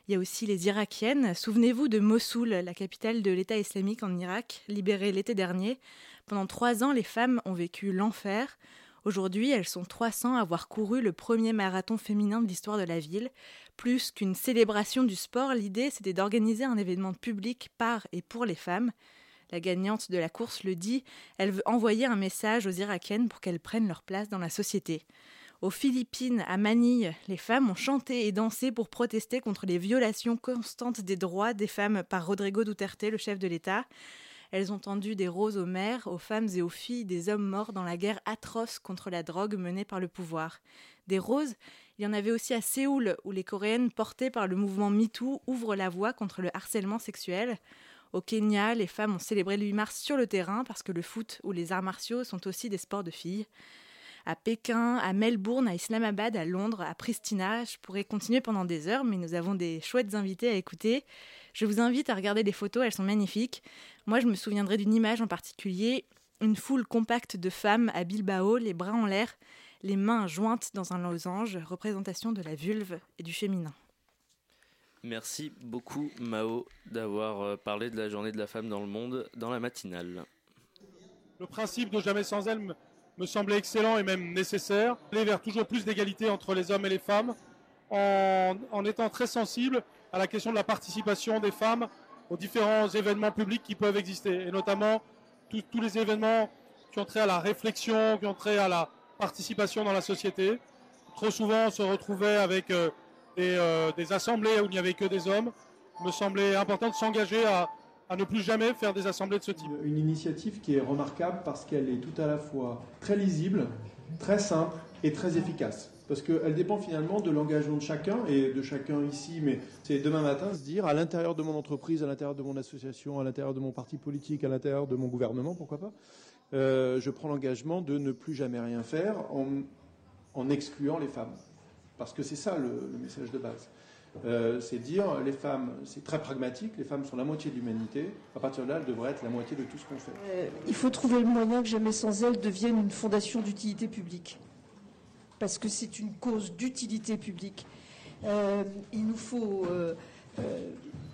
Il y a aussi les Irakiennes. Souvenez-vous de Mossoul, la capitale de l'État islamique en Irak, libérée l'été dernier. Pendant trois ans, les femmes ont vécu l'enfer. Aujourd'hui, elles sont 300 à avoir couru le premier marathon féminin de l'histoire de la ville. Plus qu'une célébration du sport, l'idée c'était d'organiser un événement public par et pour les femmes. La gagnante de la course le dit, elle veut envoyer un message aux Irakiennes pour qu'elles prennent leur place dans la société. Aux Philippines, à Manille, les femmes ont chanté et dansé pour protester contre les violations constantes des droits des femmes par Rodrigo Duterte, le chef de l'État. Elles ont tendu des roses aux mères, aux femmes et aux filles des hommes morts dans la guerre atroce contre la drogue menée par le pouvoir. Des roses, il y en avait aussi à Séoul, où les Coréennes portées par le mouvement MeToo ouvrent la voie contre le harcèlement sexuel. Au Kenya, les femmes ont célébré le 8 mars sur le terrain parce que le foot ou les arts martiaux sont aussi des sports de filles. À Pékin, à Melbourne, à Islamabad, à Londres, à Pristina, je pourrais continuer pendant des heures, mais nous avons des chouettes invités à écouter. Je vous invite à regarder les photos, elles sont magnifiques. Moi, je me souviendrai d'une image en particulier, une foule compacte de femmes à Bilbao, les bras en l'air, les mains jointes dans un losange, représentation de la vulve et du féminin. Merci beaucoup Mao d'avoir euh, parlé de la journée de la femme dans le monde dans la matinale. Le principe de jamais sans elle me, semblait excellent et même nécessaire. Aller vers toujours plus d'égalité entre les hommes et les femmes en, en étant très sensible à la question de la participation des femmes aux différents événements publics qui peuvent exister, et notamment tous les événements qui ont trait à la réflexion, qui ont trait à la participation dans la société. Trop souvent, on se retrouvait avec euh, des, euh, des, assemblées où il n'y avait que des hommes. Me semblait important de s'engager à, à ne plus jamais faire des assemblées de ce type. Une initiative qui est remarquable parce qu'elle est tout à la fois très lisible, très simple et très efficace parce qu'elle dépend finalement de l'engagement de chacun et de chacun ici, mais c'est demain matin se dire à l'intérieur de mon entreprise, à l'intérieur de mon association, à l'intérieur de mon parti politique, à l'intérieur de mon gouvernement, pourquoi pas, euh, je prends l'engagement de ne plus jamais rien faire en, excluant les femmes. Parce que c'est ça le, message de base. Euh, c'est dire les femmes, c'est très pragmatique, les femmes sont la moitié de l'humanité, à partir de là, elles devraient être la moitié de tout ce qu'on fait. Euh, il faut trouver le moyen que Jamais sans elles devienne une fondation d'utilité publique parce que c'est une cause d'utilité publique. Euh, il nous faut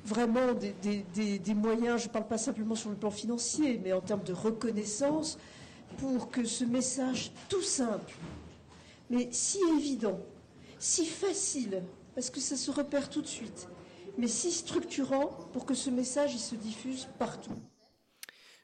vraiment des, moyens, je ne parle pas simplement sur le plan financier, mais en termes de reconnaissance, pour que ce message tout simple, mais si évident, si facile, parce que ça se repère tout de suite, mais si structurant pour que ce message il se diffuse partout.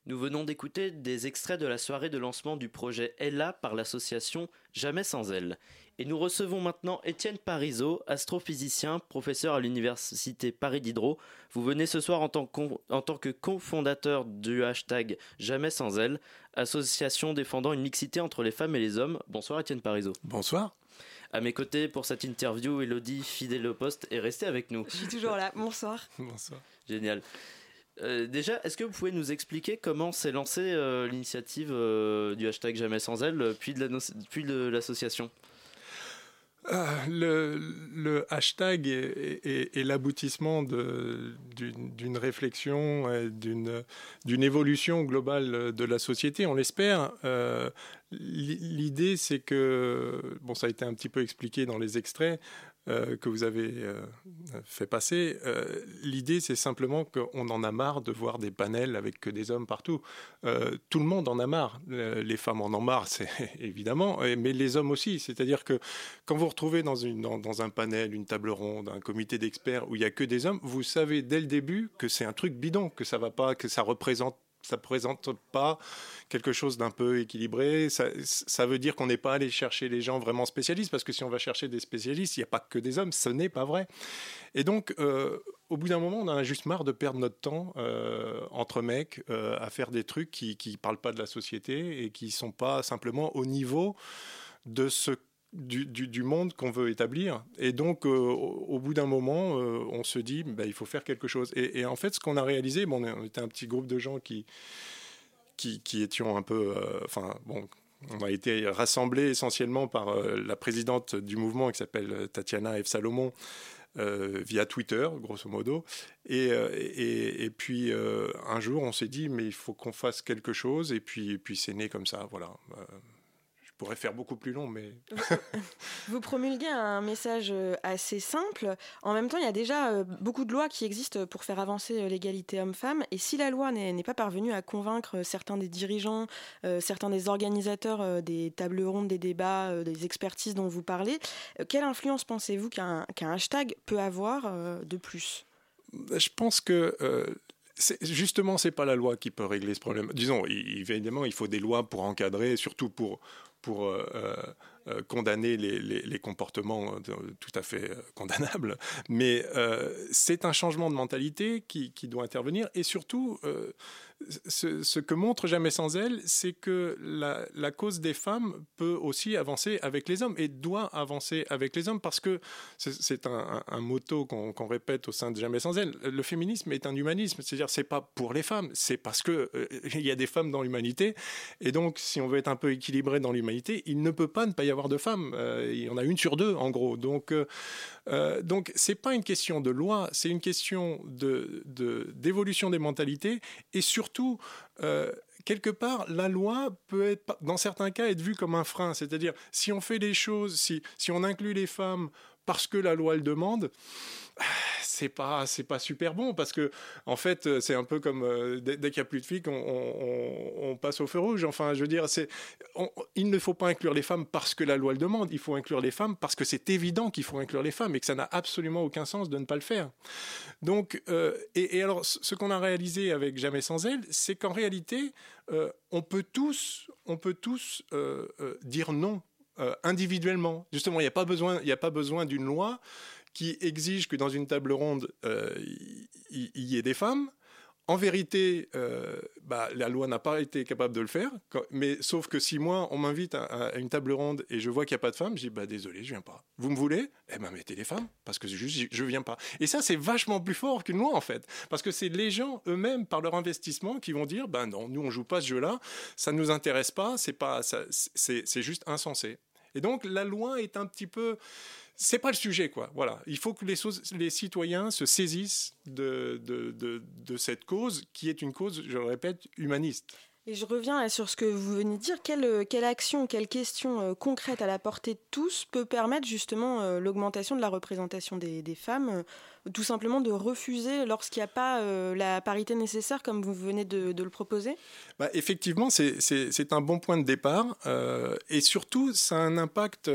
Nous venons d'écouter des extraits de la soirée de lancement du projet Ella par l'association Jamais sans elle. Et nous recevons maintenant Étienne Parisot, astrophysicien, professeur à l'université Paris Diderot. Vous venez ce soir en tant, que cofondateur du hashtag Jamais sans elle, association défendant une mixité entre les femmes et les hommes. Bonsoir Étienne Parisot. Bonsoir. À mes côtés pour cette interview, Elodie, fidèle au poste, est restée avec nous. Je suis toujours là. Bonsoir. *laughs* Bonsoir. Génial. Euh, déjà, est-ce que vous pouvez nous expliquer comment s'est lancée euh, l'initiative euh, du hashtag Jamais sans elle, puis de l'association? Le, hashtag est, l'aboutissement d'une réflexion, d'une évolution globale de la société, on l'espère. L'idée, c'est que, bon, ça a été un petit peu expliqué dans les extraits, euh, que vous avez euh, fait passer. Euh, l'idée, c'est simplement qu'on en a marre de voir des panels avec que des hommes partout. tout le monde en a marre. les femmes en ont marre, c'est *laughs* évidemment, mais les hommes aussi. C'est-à-dire que quand vous retrouvez dans, un panel, une table ronde, un comité d'experts où il n'y a que des hommes, vous savez dès le début que c'est un truc bidon, que ça va pas, que ça représente ça présente pas quelque chose d'un peu équilibré. Ça, veut dire qu'on n'est pas allé chercher les gens vraiment spécialistes, parce que si on va chercher des spécialistes, il n'y a pas que des hommes, ce n'est pas vrai. Et donc, euh, au bout d'un moment, on a juste marre de perdre notre temps euh, entre mecs euh, à faire des trucs qui ne parlent pas de la société et qui ne sont pas simplement au niveau de ce du, monde qu'on veut établir. Et donc, au, bout d'un moment, on se dit, bah, il faut faire quelque chose. Et, en fait, ce qu'on a réalisé, bon, on était un petit groupe de gens qui, qui, étions un peu, euh, enfin bon, on a été rassemblés essentiellement par euh, la présidente du mouvement qui s'appelle Tatiana F. Salomon. Euh, via Twitter, grosso modo. Et, et, puis un jour, on s'est dit, mais il faut qu'on fasse quelque chose. Et puis, et puis c'est né comme ça. Voilà pourrait faire beaucoup plus long, mais... *laughs* Vous promulguez un message euh, assez simple. En même temps, il y a déjà euh, beaucoup de lois qui existent pour faire avancer euh, l'égalité homme-femme. Et si la loi n'est pas parvenue à convaincre certains des dirigeants, certains des organisateurs des tables rondes, des débats, des expertises dont vous parlez, quelle influence pensez-vous qu'un hashtag peut avoir de plus? Je pense que justement, c'est pas la loi qui peut régler ce problème. Disons, évidemment, il faut des lois pour encadrer, surtout pour pour euh, euh, euh, condamner les, comportements tout à fait condamnables, mais c'est un changement de mentalité qui, doit intervenir. Et surtout ce, que montre Jamais sans elle, c'est que la, cause des femmes peut aussi avancer avec les hommes et doit avancer avec les hommes parce que c'est un, un, motto qu'on répète au sein de Jamais sans elle. Le féminisme est un humanisme, c'est-à-dire c'est pas pour les femmes, c'est parce que euh, il y a des femmes dans l'humanité et donc si on veut être un peu équilibré dans l'humanité, il ne peut pas ne pas y avoir de femmes. Euh, il y en a une sur deux en gros. Donc euh, donc c'est pas une question de loi, c'est une question de d'évolution des mentalités et surtout euh, quelque part, la loi peut être, dans certains cas, être vue comme un frein. C'est-à-dire, si on fait les choses, si, si on inclut les femmes parce que la loi le demande, c'est pas c'est pas super bon parce que en fait c'est un peu comme euh, dès, qu'il n'y a plus de flics on, passe au feu rouge. Enfin je veux dire c'est il ne faut pas inclure les femmes parce que la loi le demande. Il faut inclure les femmes parce que c'est évident qu'il faut inclure les femmes et que ça n'a absolument aucun sens de ne pas le faire. Donc euh, et, alors ce qu'on a réalisé avec jamais sans elle c'est qu'en réalité euh, on peut tous on peut tous dire non individuellement. Justement il n'y a pas besoin il n'y a pas besoin d'une loi qui exige que dans une table ronde, euh, il y, ait des femmes. En vérité, euh, bah, la loi n'a pas été capable de le faire. Mais sauf que si moi, on m'invite à, une table ronde et je vois qu'il n'y a pas de femmes, je dis bah, désolé, je viens pas. Vous me voulez? Eh ben mettez des femmes parce que juste je viens pas. Et ça, c'est vachement plus fort qu'une loi en fait, parce que c'est les gens eux-mêmes par leur investissement qui vont dire ben non, nous on joue pas ce jeu-là, ça ne nous intéresse pas, c'est juste insensé. Et donc la loi est un petit peu c'est pas le sujet, quoi. Voilà. Il faut que les, les citoyens se saisissent de, de, de, cette cause, qui est une cause, je le répète, humaniste. Et je reviens sur ce que vous venez de dire. Quelle, quelle action, quelle question euh, concrète à la portée de tous peut permettre justement euh, l'augmentation de la représentation des, des femmes euh, Tout simplement de refuser lorsqu'il n'y a pas la parité nécessaire, comme vous venez de, de le proposer? Bah, Effectivement, c'est un bon point de départ. et surtout, ça a un impact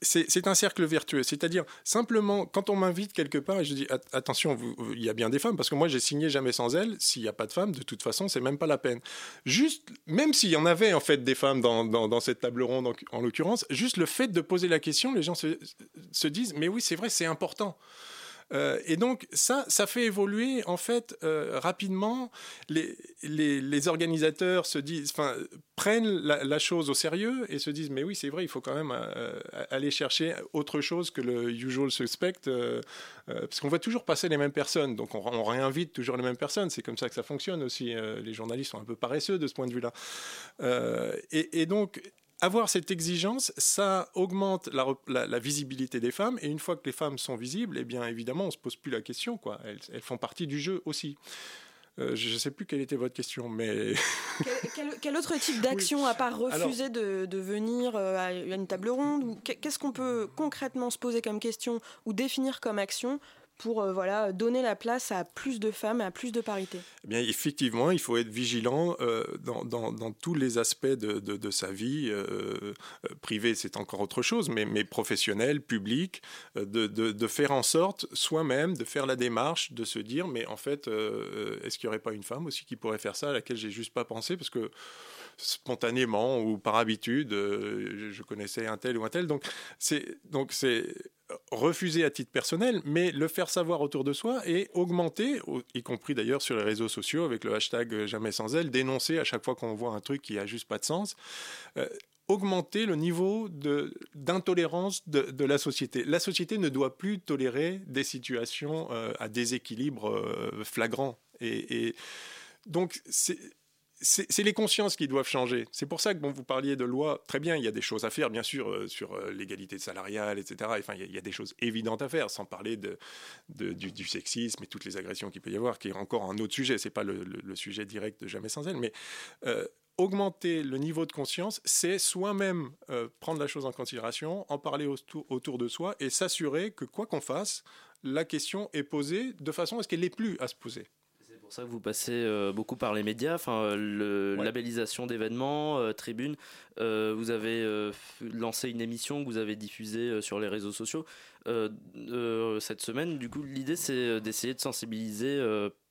c'est un cercle vertueux. C'est-à-dire, simplement, quand on m'invite quelque part et je dis attention, il y a bien des femmes, parce que moi j'ai signé jamais sans elles, s'il n'y a pas de femmes, de toute façon, c'est même pas la peine. Juste, même s'il y en avait en fait des femmes dans, cette table ronde en, l'occurrence, juste le fait de poser la question, les gens se disent mais oui, c'est vrai, c'est important. Euh, et donc ça, ça fait évoluer en fait euh, rapidement. Les, les, organisateurs se disent, enfin, prennent la, chose au sérieux et se disent, mais oui, c'est vrai, il faut quand même euh, aller chercher autre chose que le usual suspect, parce qu'on voit toujours passer les mêmes personnes, donc on, réinvite toujours les mêmes personnes. C'est comme ça que ça fonctionne aussi. les journalistes sont un peu paresseux de ce point de vue-là. Et donc avoir cette exigence, ça augmente la, visibilité des femmes. Et une fois que les femmes sont visibles, eh bien évidemment, on se pose plus la question. Quoi. Elles, font partie du jeu aussi. Euh, je ne sais plus quelle était votre question, mais... *laughs* quel, autre type d'action, à part refuser de, venir euh, à une table ronde Qu'est-ce qu'on peut concrètement se poser comme question ou définir comme action pour euh, voilà, donner la place à plus de femmes, à plus de parité eh bien, Effectivement, il faut être vigilant euh, dans, dans, tous les aspects de, de, sa vie. Euh, privée, c'est encore autre chose, mais, mais professionnelle, publique, de, de, faire en sorte soi-même de faire la démarche, de se dire, mais en fait, est-ce qu'il n'y aurait pas une femme aussi qui pourrait faire ça, à laquelle j'ai juste pas pensé Parce que spontanément ou par habitude, je connaissais un tel ou un tel. Donc c'est refuser à titre personnel, mais le faire savoir autour de soi et augmenter, y compris d'ailleurs sur les réseaux sociaux avec le hashtag jamais sans elle, dénoncer à chaque fois qu'on voit un truc qui a juste pas de sens. Euh, augmenter le niveau d'intolérance de, la société. La société ne doit plus tolérer des situations euh, à déséquilibre euh, flagrant. Et donc, c'est c'est les consciences qui doivent changer. C'est pour ça que vous parliez de loi. Très bien, il y a des choses à faire, bien sûr, euh, sur euh, l'égalité salariale, etc. Enfin, il y, a, des choses évidentes à faire, sans parler du, sexisme et toutes les agressions qu'il peut y avoir, qui est encore un autre sujet. C'est pas le, sujet direct de Jamais sans elle, mais euh, augmenter le niveau de conscience, c'est soi-même prendre la chose en considération, en parler autour de soi et s'assurer que quoi qu'on fasse, la question est posée de façon à ce qu'elle n'ait plus à se poser pour ça que vous passez euh, beaucoup par les médias, enfin le labellisation d'événements, euh, tribune. Euh, vous avez lancé une émission que vous avez diffusée sur les réseaux sociaux cette semaine. Du coup, l'idée c'est d'essayer de sensibiliser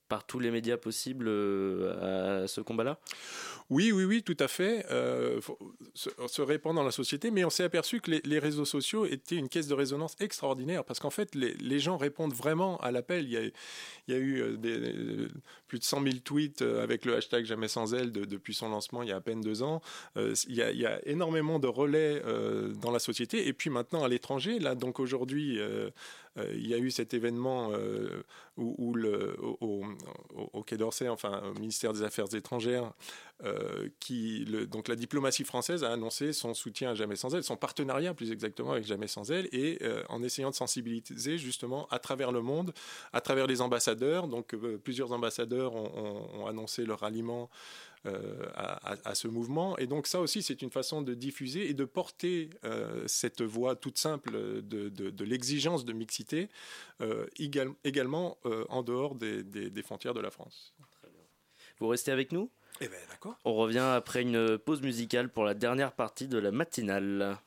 par tous les médias possibles à ce combat-là? Oui, oui, oui, tout à fait. Euh, se, répand dans la société, mais on s'est aperçu que les, réseaux sociaux étaient une caisse de résonance extraordinaire parce qu'en fait, les, gens répondent vraiment à l'appel. Il y a, eu euh, euh, plus de 100 000 tweets euh, avec le hashtag Jamais sans elle depuis son lancement il y a à peine deux ans. il, y a, énormément de relais dans la société. Et puis maintenant à l'étranger, là, donc aujourd'hui, il y a eu cet événement où, le, au, Quai d'Orsay, enfin au ministère des Affaires étrangères, euh, donc la diplomatie française a annoncé son soutien à Jamais sans elle, son partenariat plus exactement avec Jamais sans elle, et euh, en essayant de sensibiliser justement à travers le monde, à travers les ambassadeurs. Donc euh, plusieurs ambassadeurs ont, annoncé leur ralliement. À, ce mouvement. Et donc ça aussi, c'est une façon de diffuser et de porter cette voix toute simple de, l'exigence de mixité égal, également en dehors des, frontières de la France. Vous restez avec nous? Eh ben. On revient après une pause musicale pour la dernière partie de la matinale.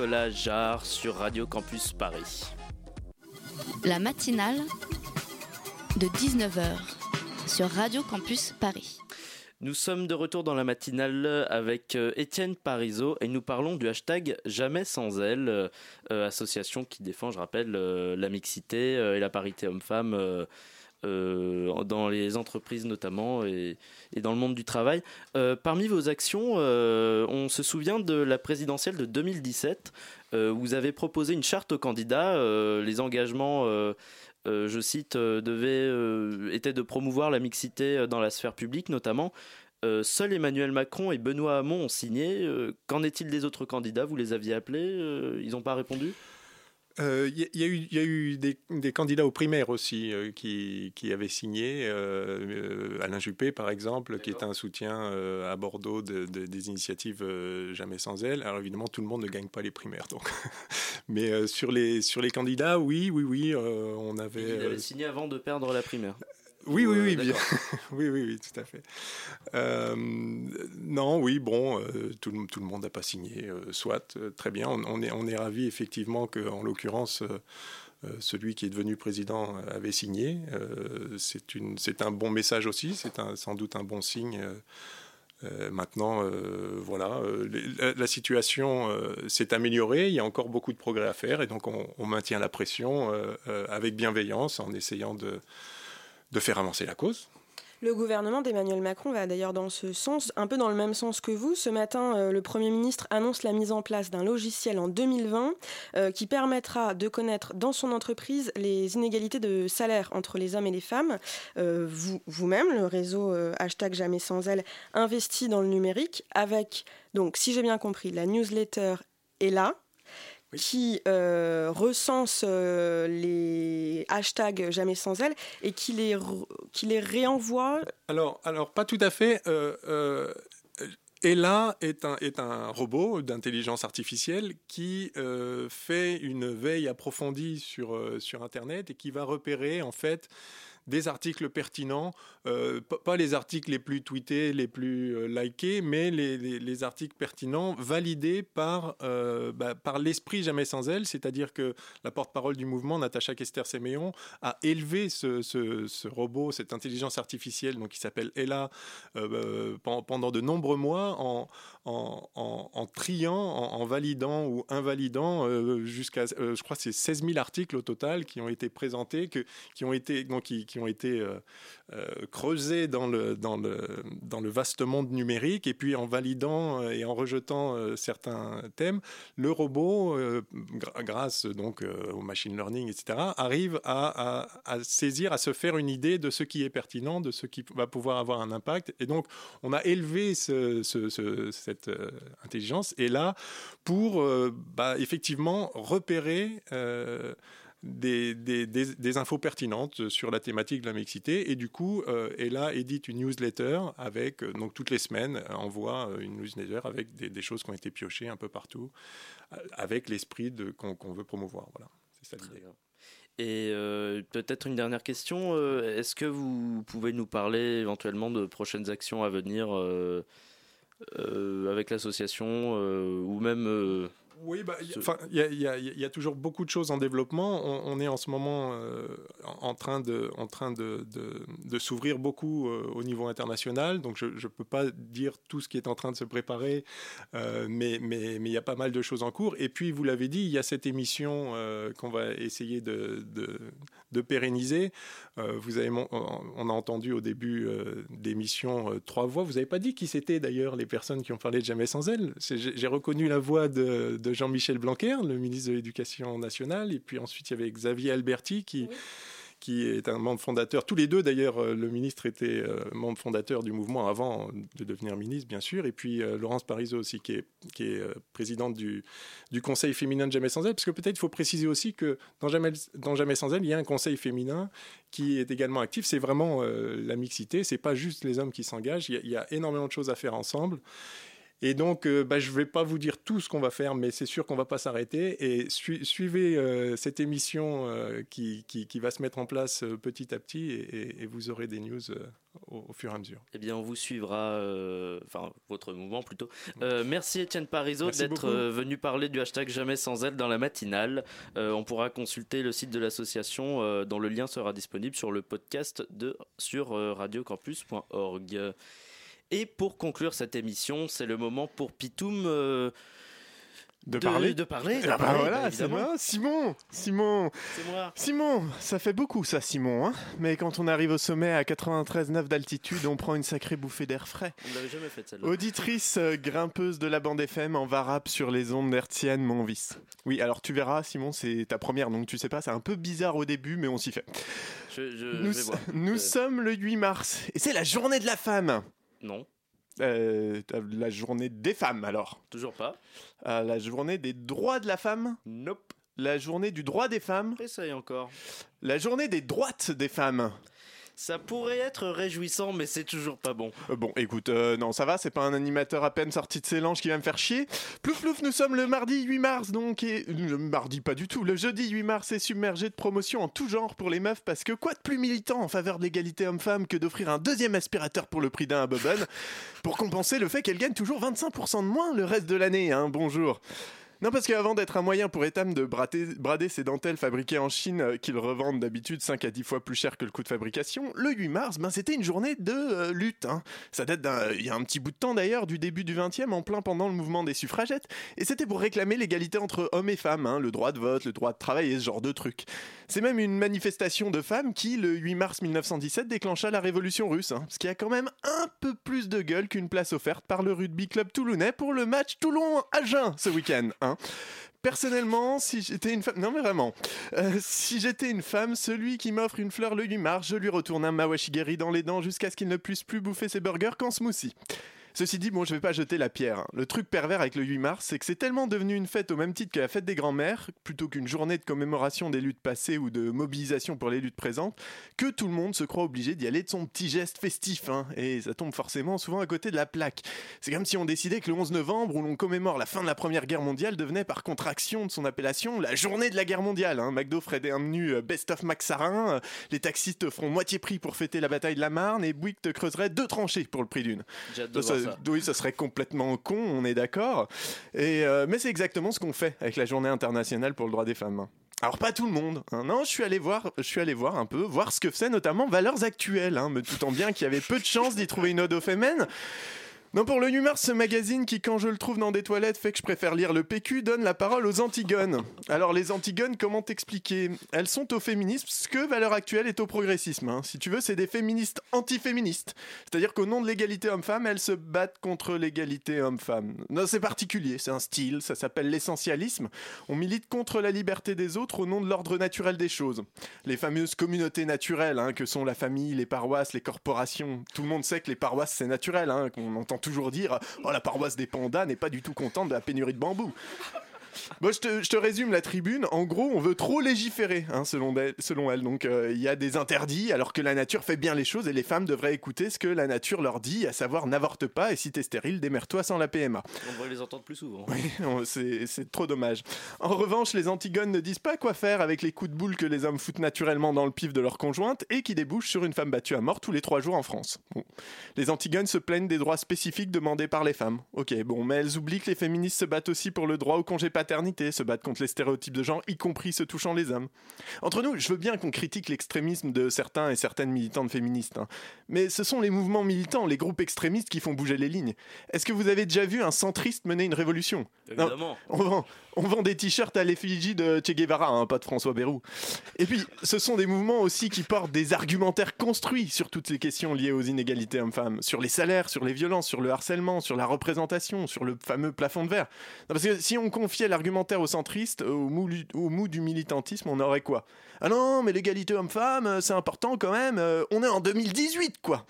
Nicolas Jarre sur Radio Campus Paris. La matinale de 19h sur Radio Campus Paris. Nous sommes de retour dans la matinale avec Étienne Parizeau et nous parlons du hashtag Jamais sans elle, euh, association qui défend, je rappelle, euh, la mixité euh, et la parité homme-femme. Euh, dans les entreprises notamment et, dans le monde du travail. Euh, parmi vos actions, euh, on se souvient de la présidentielle de 2017. vous avez proposé une charte aux candidats. les engagements, je cite, devaient, étaient de promouvoir la mixité dans la sphère publique notamment. seuls Emmanuel Macron et Benoît Hamon ont signé. Qu'en est-il des autres candidats? Vous les aviez appelés Ils n'ont pas répondu? Il euh, y, y, y, a eu des, des, candidats aux primaires aussi euh, qui, qui, avaient signé. Euh, Alain Juppé, par exemple, qui est un soutien à Bordeaux de, de, des initiatives Jamais sans elle. Alors évidemment, tout le monde ne gagne pas les primaires. Donc. *laughs* Mais sur, les, sur les candidats, oui, oui, oui, on avait. Il avait signé avant de perdre la primaire. Oui, oui, Euh, oui, bien. d'accord. *laughs* oui, oui, oui, tout à fait. Euh, non, oui, bon, euh, tout, le, tout le monde n'a pas signé, euh, soit, euh, très bien. On, on est, on est ravi effectivement que, en l'occurrence, euh, euh, celui qui est devenu président euh, avait signé. Euh, c'est un bon message aussi, c'est sans doute un bon signe. euh, euh, maintenant, euh, voilà, euh, la, la situation euh, s'est améliorée. Il y a encore beaucoup de progrès à faire, et donc on, on maintient la pression euh, euh, avec bienveillance en essayant de, de faire avancer la cause. Le gouvernement d'Emmanuel Macron va d'ailleurs dans ce sens, un peu dans le même sens que vous. Ce matin, euh, le Premier ministre annonce la mise en place d'un logiciel en 2020 euh, qui permettra de connaître dans son entreprise les inégalités de salaire entre les hommes et les femmes. Euh, vous, vous-même, le réseau hashtag jamais sans elle, investit dans le numérique avec, donc si j'ai bien compris, la newsletter est là qui euh, recense euh, les hashtags jamais sans elle et qui les, qui les réenvoie Alors, alors pas tout à fait. Euh, euh, Ella est un, est un robot d'intelligence artificielle qui euh, fait une veille approfondie sur, euh, sur Internet et qui va repérer en fait des articles pertinents, euh, pas les articles les plus tweetés, les plus euh, likés, mais les, les- les articles pertinents validés par, euh, bah, par l'esprit jamais sans elle, c'est-à-dire que la porte-parole du mouvement, Natacha Kester-Séméon, a élevé ce, ce- robot, cette intelligence artificielle donc, qui s'appelle Ella, pen- pendant de nombreux mois en, en, triant, en, validant ou invalidant jusqu'à, je crois, c'est 16 000 articles au total qui ont été présentés, que, qui ont été, donc, qui été euh, euh, creusés dans le, dans, le, dans le vaste monde numérique, et puis en validant euh, et en rejetant certains thèmes, le robot, grâce donc au machine learning, etc., arrive à, à- saisir, à se faire une idée de ce qui est pertinent, de ce qui va pouvoir avoir un impact. Et donc, on a élevé ce- ce- ce- cette intelligence, et là, pour bah, effectivement repérer. Des, des- des- des infos pertinentes sur la thématique de la mixité. Et du coup euh, Ella édite une newsletter avec euh, donc toutes les semaines euh, envoie euh, une newsletter avec des, choses qui ont été piochées un peu partout avec l'esprit qu'on veut promouvoir. Voilà. C'est ça l'idée. Et euh, peut-être une dernière question. Est-ce que vous pouvez nous parler éventuellement de prochaines actions à venir avec l'association ou même Oui, bah, il y, a- il y a- il y a toujours beaucoup de choses en développement. On, on est en ce moment euh, en, train de, en train de, de- de s'ouvrir beaucoup euh, au niveau international. Donc, je ne peux pas dire tout ce qui est en train de se préparer, euh, mais mais- mais il y a pas mal de choses en cours. Et puis, vous l'avez dit, il y a cette émission euh, qu'on va essayer de, de, de pérenniser. Euh, vous avez, on a entendu au début euh, d'émission euh, Trois Voix. Vous n'avez pas dit qui c'était d'ailleurs les personnes qui ont parlé de Jamais sans elle. J'ai reconnu la voix de Jean-Michel Blanquer, le ministre de l'Éducation nationale, et puis ensuite il y avait Xavier Alberti qui. Qui est un membre fondateur. Tous les deux, d'ailleurs, euh, le ministre était euh, membre fondateur du mouvement avant de devenir ministre, bien sûr. Et puis euh, Laurence Parisot aussi, qui est, qui est présidente du, du Conseil féminin de Jamais sans elle. Parce que peut-être il faut préciser aussi que dans Jamais, dans Jamais sans elle, il y a un conseil féminin qui est également actif. C'est vraiment la mixité. C'est pas juste les hommes qui s'engagent. Il y a énormément de choses à faire ensemble. Et donc, euh, bah, je ne vais pas vous dire tout ce qu'on va faire, mais c'est sûr qu'on ne va pas s'arrêter. Et sui- suivez euh, cette émission euh, qui, qui- qui va se mettre en place petit à petit et, vous aurez des news au, au fur et à mesure. Eh bien, on vous suivra, enfin, votre mouvement plutôt. Merci Étienne Parizeau d'être venu parler du hashtag Jamais sans elle dans la matinale. On pourra consulter le site de l'association dont le lien sera disponible sur le podcast de, sur radiocampus.org. Et pour conclure cette émission, c'est le moment pour Pitoum euh, De parler De parler, de Ah bah parler, voilà, bah, c'est moi, Simon Simon C'est moi. Simon, ça fait beaucoup ça, Simon. Hein Mais quand on arrive au sommet à 93,9 d'altitude, on prend une sacrée bouffée d'air frais. On l'avait jamais fait celle-là. Auditrice euh, grimpeuse de la bande FM en varap sur les ondes hertziennes, mon vice. Oui, alors tu verras, Simon, c'est ta première, donc tu sais pas, c'est un peu bizarre au début, mais on s'y fait. Je, je Nous, vais voir. nous Euh, sommes le 8 mars, et c'est la journée de la femme. Non. Euh, la journée des femmes, alors. Toujours pas. Euh, la journée des droits de la femme. Nope. La journée du droit des femmes. Essaye encore. La journée des droites des femmes. Ça pourrait être réjouissant, mais c'est toujours pas bon. Euh, Bon, écoute, euh, non, ça va, c'est pas un animateur à peine sorti de ses langes qui va me faire chier. Plouf plouf, nous sommes le mardi 8 mars, donc, et. Le mardi, pas du tout, le jeudi 8 mars est submergé de promotions en tout genre pour les meufs, parce que quoi de plus militant en faveur de l'égalité homme-femme que d'offrir un deuxième aspirateur pour le prix d'un à Bobonne, pour compenser le fait qu'elle gagne toujours 25% de moins le reste de l'année, hein, bonjour. Non, parce qu'avant d'être un moyen pour Etam de brader, ses dentelles fabriquées en Chine, euh, qu'ils revendent d'habitude 5 à 10 fois plus cher que le coût de fabrication, le 8 mars, ben, c'était une journée de euh, lutte. hein. Ça date d'un- y a un petit bout de temps d'ailleurs, du début du 20e, en plein pendant le mouvement des suffragettes. Et c'était pour réclamer l'égalité entre hommes et femmes, hein, le droit de vote, le droit de travail et ce genre de trucs. C'est même une manifestation de femmes qui, le 8 mars 1917, déclencha la révolution russe, hein, ce qui a quand même un peu plus de gueule qu'une place offerte par le rugby club toulonnais pour le match Toulon-Agen ce week-end. Personnellement, si j'étais une femme, non vraiment, Euh, si j'étais une femme, celui qui m'offre une fleur le 8 mars, je lui retourne un mawashigiri dans les dents jusqu'à ce qu'il ne puisse plus bouffer ses burgers qu'en smoothie. Ceci dit, bon, je vais pas jeter la pierre. hein. Le truc pervers avec le 8 mars, c'est que c'est tellement devenu une fête au même titre que la fête des grands-mères, plutôt qu'une journée de commémoration des luttes passées ou de mobilisation pour les luttes présentes, que tout le monde se croit obligé d'y aller de son petit geste festif. hein. Et ça tombe forcément souvent à côté de la plaque. C'est comme si on décidait que le 11 novembre, où l'on commémore la fin de la Première Guerre mondiale, devenait par contraction de son appellation la journée de la guerre mondiale. hein. McDo ferait un menu euh, Best of Max Sarin, euh, les taxistes te feront moitié prix pour fêter la bataille de la Marne, et Bouygues te creuserait deux tranchées pour le prix d'une. Ça. Oui, ça serait complètement con, on est d'accord. Et euh, mais c'est exactement ce qu'on fait avec la Journée internationale pour le droit des femmes. Alors pas tout le monde. hein. Non, je suis allé voir, je suis allé voir un peu, voir ce que faisait notamment Valeurs Actuelles, hein, me doutant bien qu'il y avait peu de chances d'y trouver une ode aux fémènes. Non, pour le 8 mars, ce magazine qui, quand je le trouve dans des toilettes, fait que je préfère lire le PQ, donne la parole aux Antigones. Alors, les Antigones, comment t'expliquer? Elles sont au féminisme ce que Valeur Actuelle est au progressisme. hein. Si tu veux, c'est des féministes antiféministes. C'est-à-dire qu'au nom de l'égalité homme-femme, elles se battent contre l'égalité homme-femme. Non, c'est particulier, c'est un style, ça s'appelle l'essentialisme. On milite contre la liberté des autres au nom de l'ordre naturel des choses. Les fameuses communautés naturelles, hein, que sont la famille, les paroisses, les corporations. Tout le monde sait que les paroisses, c'est naturel, hein, qu'on entend toujours dire « Oh, la paroisse des pandas n'est pas du tout contente de la pénurie de bambou ». Bon, je te, je te résume la tribune. En gros, on veut trop légiférer, hein, selon, elle, selon elle. Donc, euh, il y a des interdits, alors que la nature fait bien les choses et les femmes devraient écouter ce que la nature leur dit, à savoir n'avorte pas et si t'es stérile, démerde-toi sans la PMA. On devrait les entendre plus souvent. Oui, c'est trop dommage. En revanche, les antigones ne disent pas quoi faire avec les coups de boule que les hommes foutent naturellement dans le pif de leur conjointe et qui débouchent sur une femme battue à mort tous les trois jours en France. Bon. Les antigones se plaignent des droits spécifiques demandés par les femmes. Ok, bon, mais elles oublient que les féministes se battent aussi pour le droit au congé se battent contre les stéréotypes de genre, y compris se touchant les hommes. Entre nous, je veux bien qu'on critique l'extrémisme de certains et certaines militantes féministes, hein. mais ce sont les mouvements militants, les groupes extrémistes qui font bouger les lignes. Est-ce que vous avez déjà vu un centriste mener une révolution? Non, Évidemment. on vend, on vend des t-shirts à l'effigie de Che Guevara, hein, pas de François Bayrou. Et puis, ce sont des mouvements aussi qui portent des argumentaires construits sur toutes les questions liées aux inégalités hommes-femmes, sur les salaires, sur les violences, sur le harcèlement, sur la représentation, sur le fameux plafond de verre. Parce que si on confiait l'argumentaire aux centristes, au mou, lu- au mou du militantisme, on aurait quoi? Ah non, mais l'égalité homme-femme, euh, c'est important quand même, euh, on est en 2018, quoi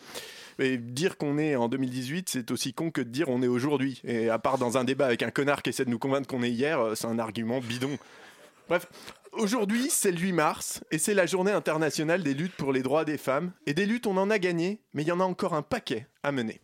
et dire qu'on est en 2018, c'est aussi con que de dire on est aujourd'hui. Et à part dans un débat avec un connard qui essaie de nous convaincre qu'on est hier, euh, c'est un argument bidon. Bref, aujourd'hui c'est le 8 mars et c'est la journée internationale des luttes pour les droits des femmes. Et des luttes, on en a gagné, mais il y en a encore un paquet à mener.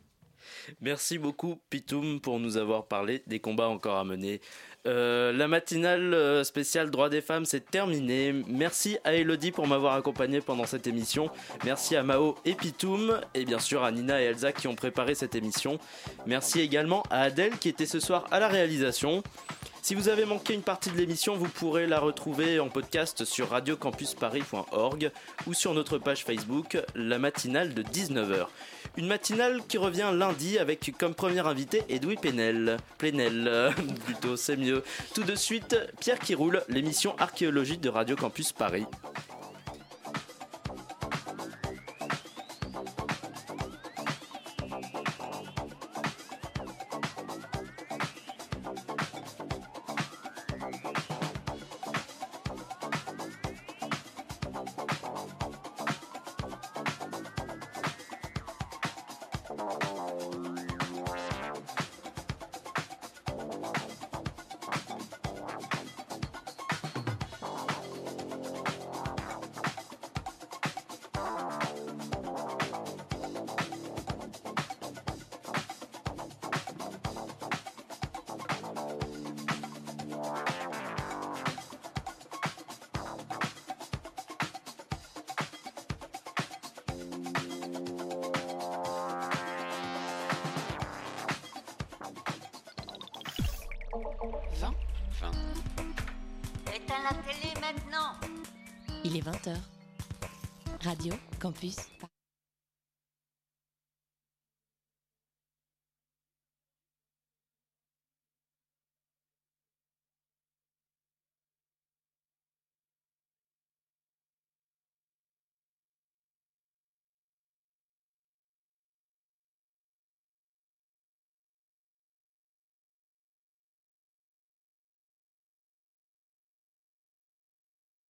Merci beaucoup Pitoum pour nous avoir parlé des combats encore à mener. Euh, la matinale euh, spéciale droits des femmes c'est terminé. Merci à Elodie pour m'avoir accompagné pendant cette émission. Merci à Mao et Pitoum et bien sûr à Nina et Elsa qui ont préparé cette émission. Merci également à Adèle qui était ce soir à la réalisation. Si vous avez manqué une partie de l'émission, vous pourrez la retrouver en podcast sur radiocampusparis.org ou sur notre page Facebook, la matinale de 19h. Une matinale qui revient lundi avec comme premier invité Edoui Plenel. Plenel, euh, *laughs* plutôt, c'est mieux. Tout de suite, Pierre qui roule, l'émission archéologique de Radio Campus Paris.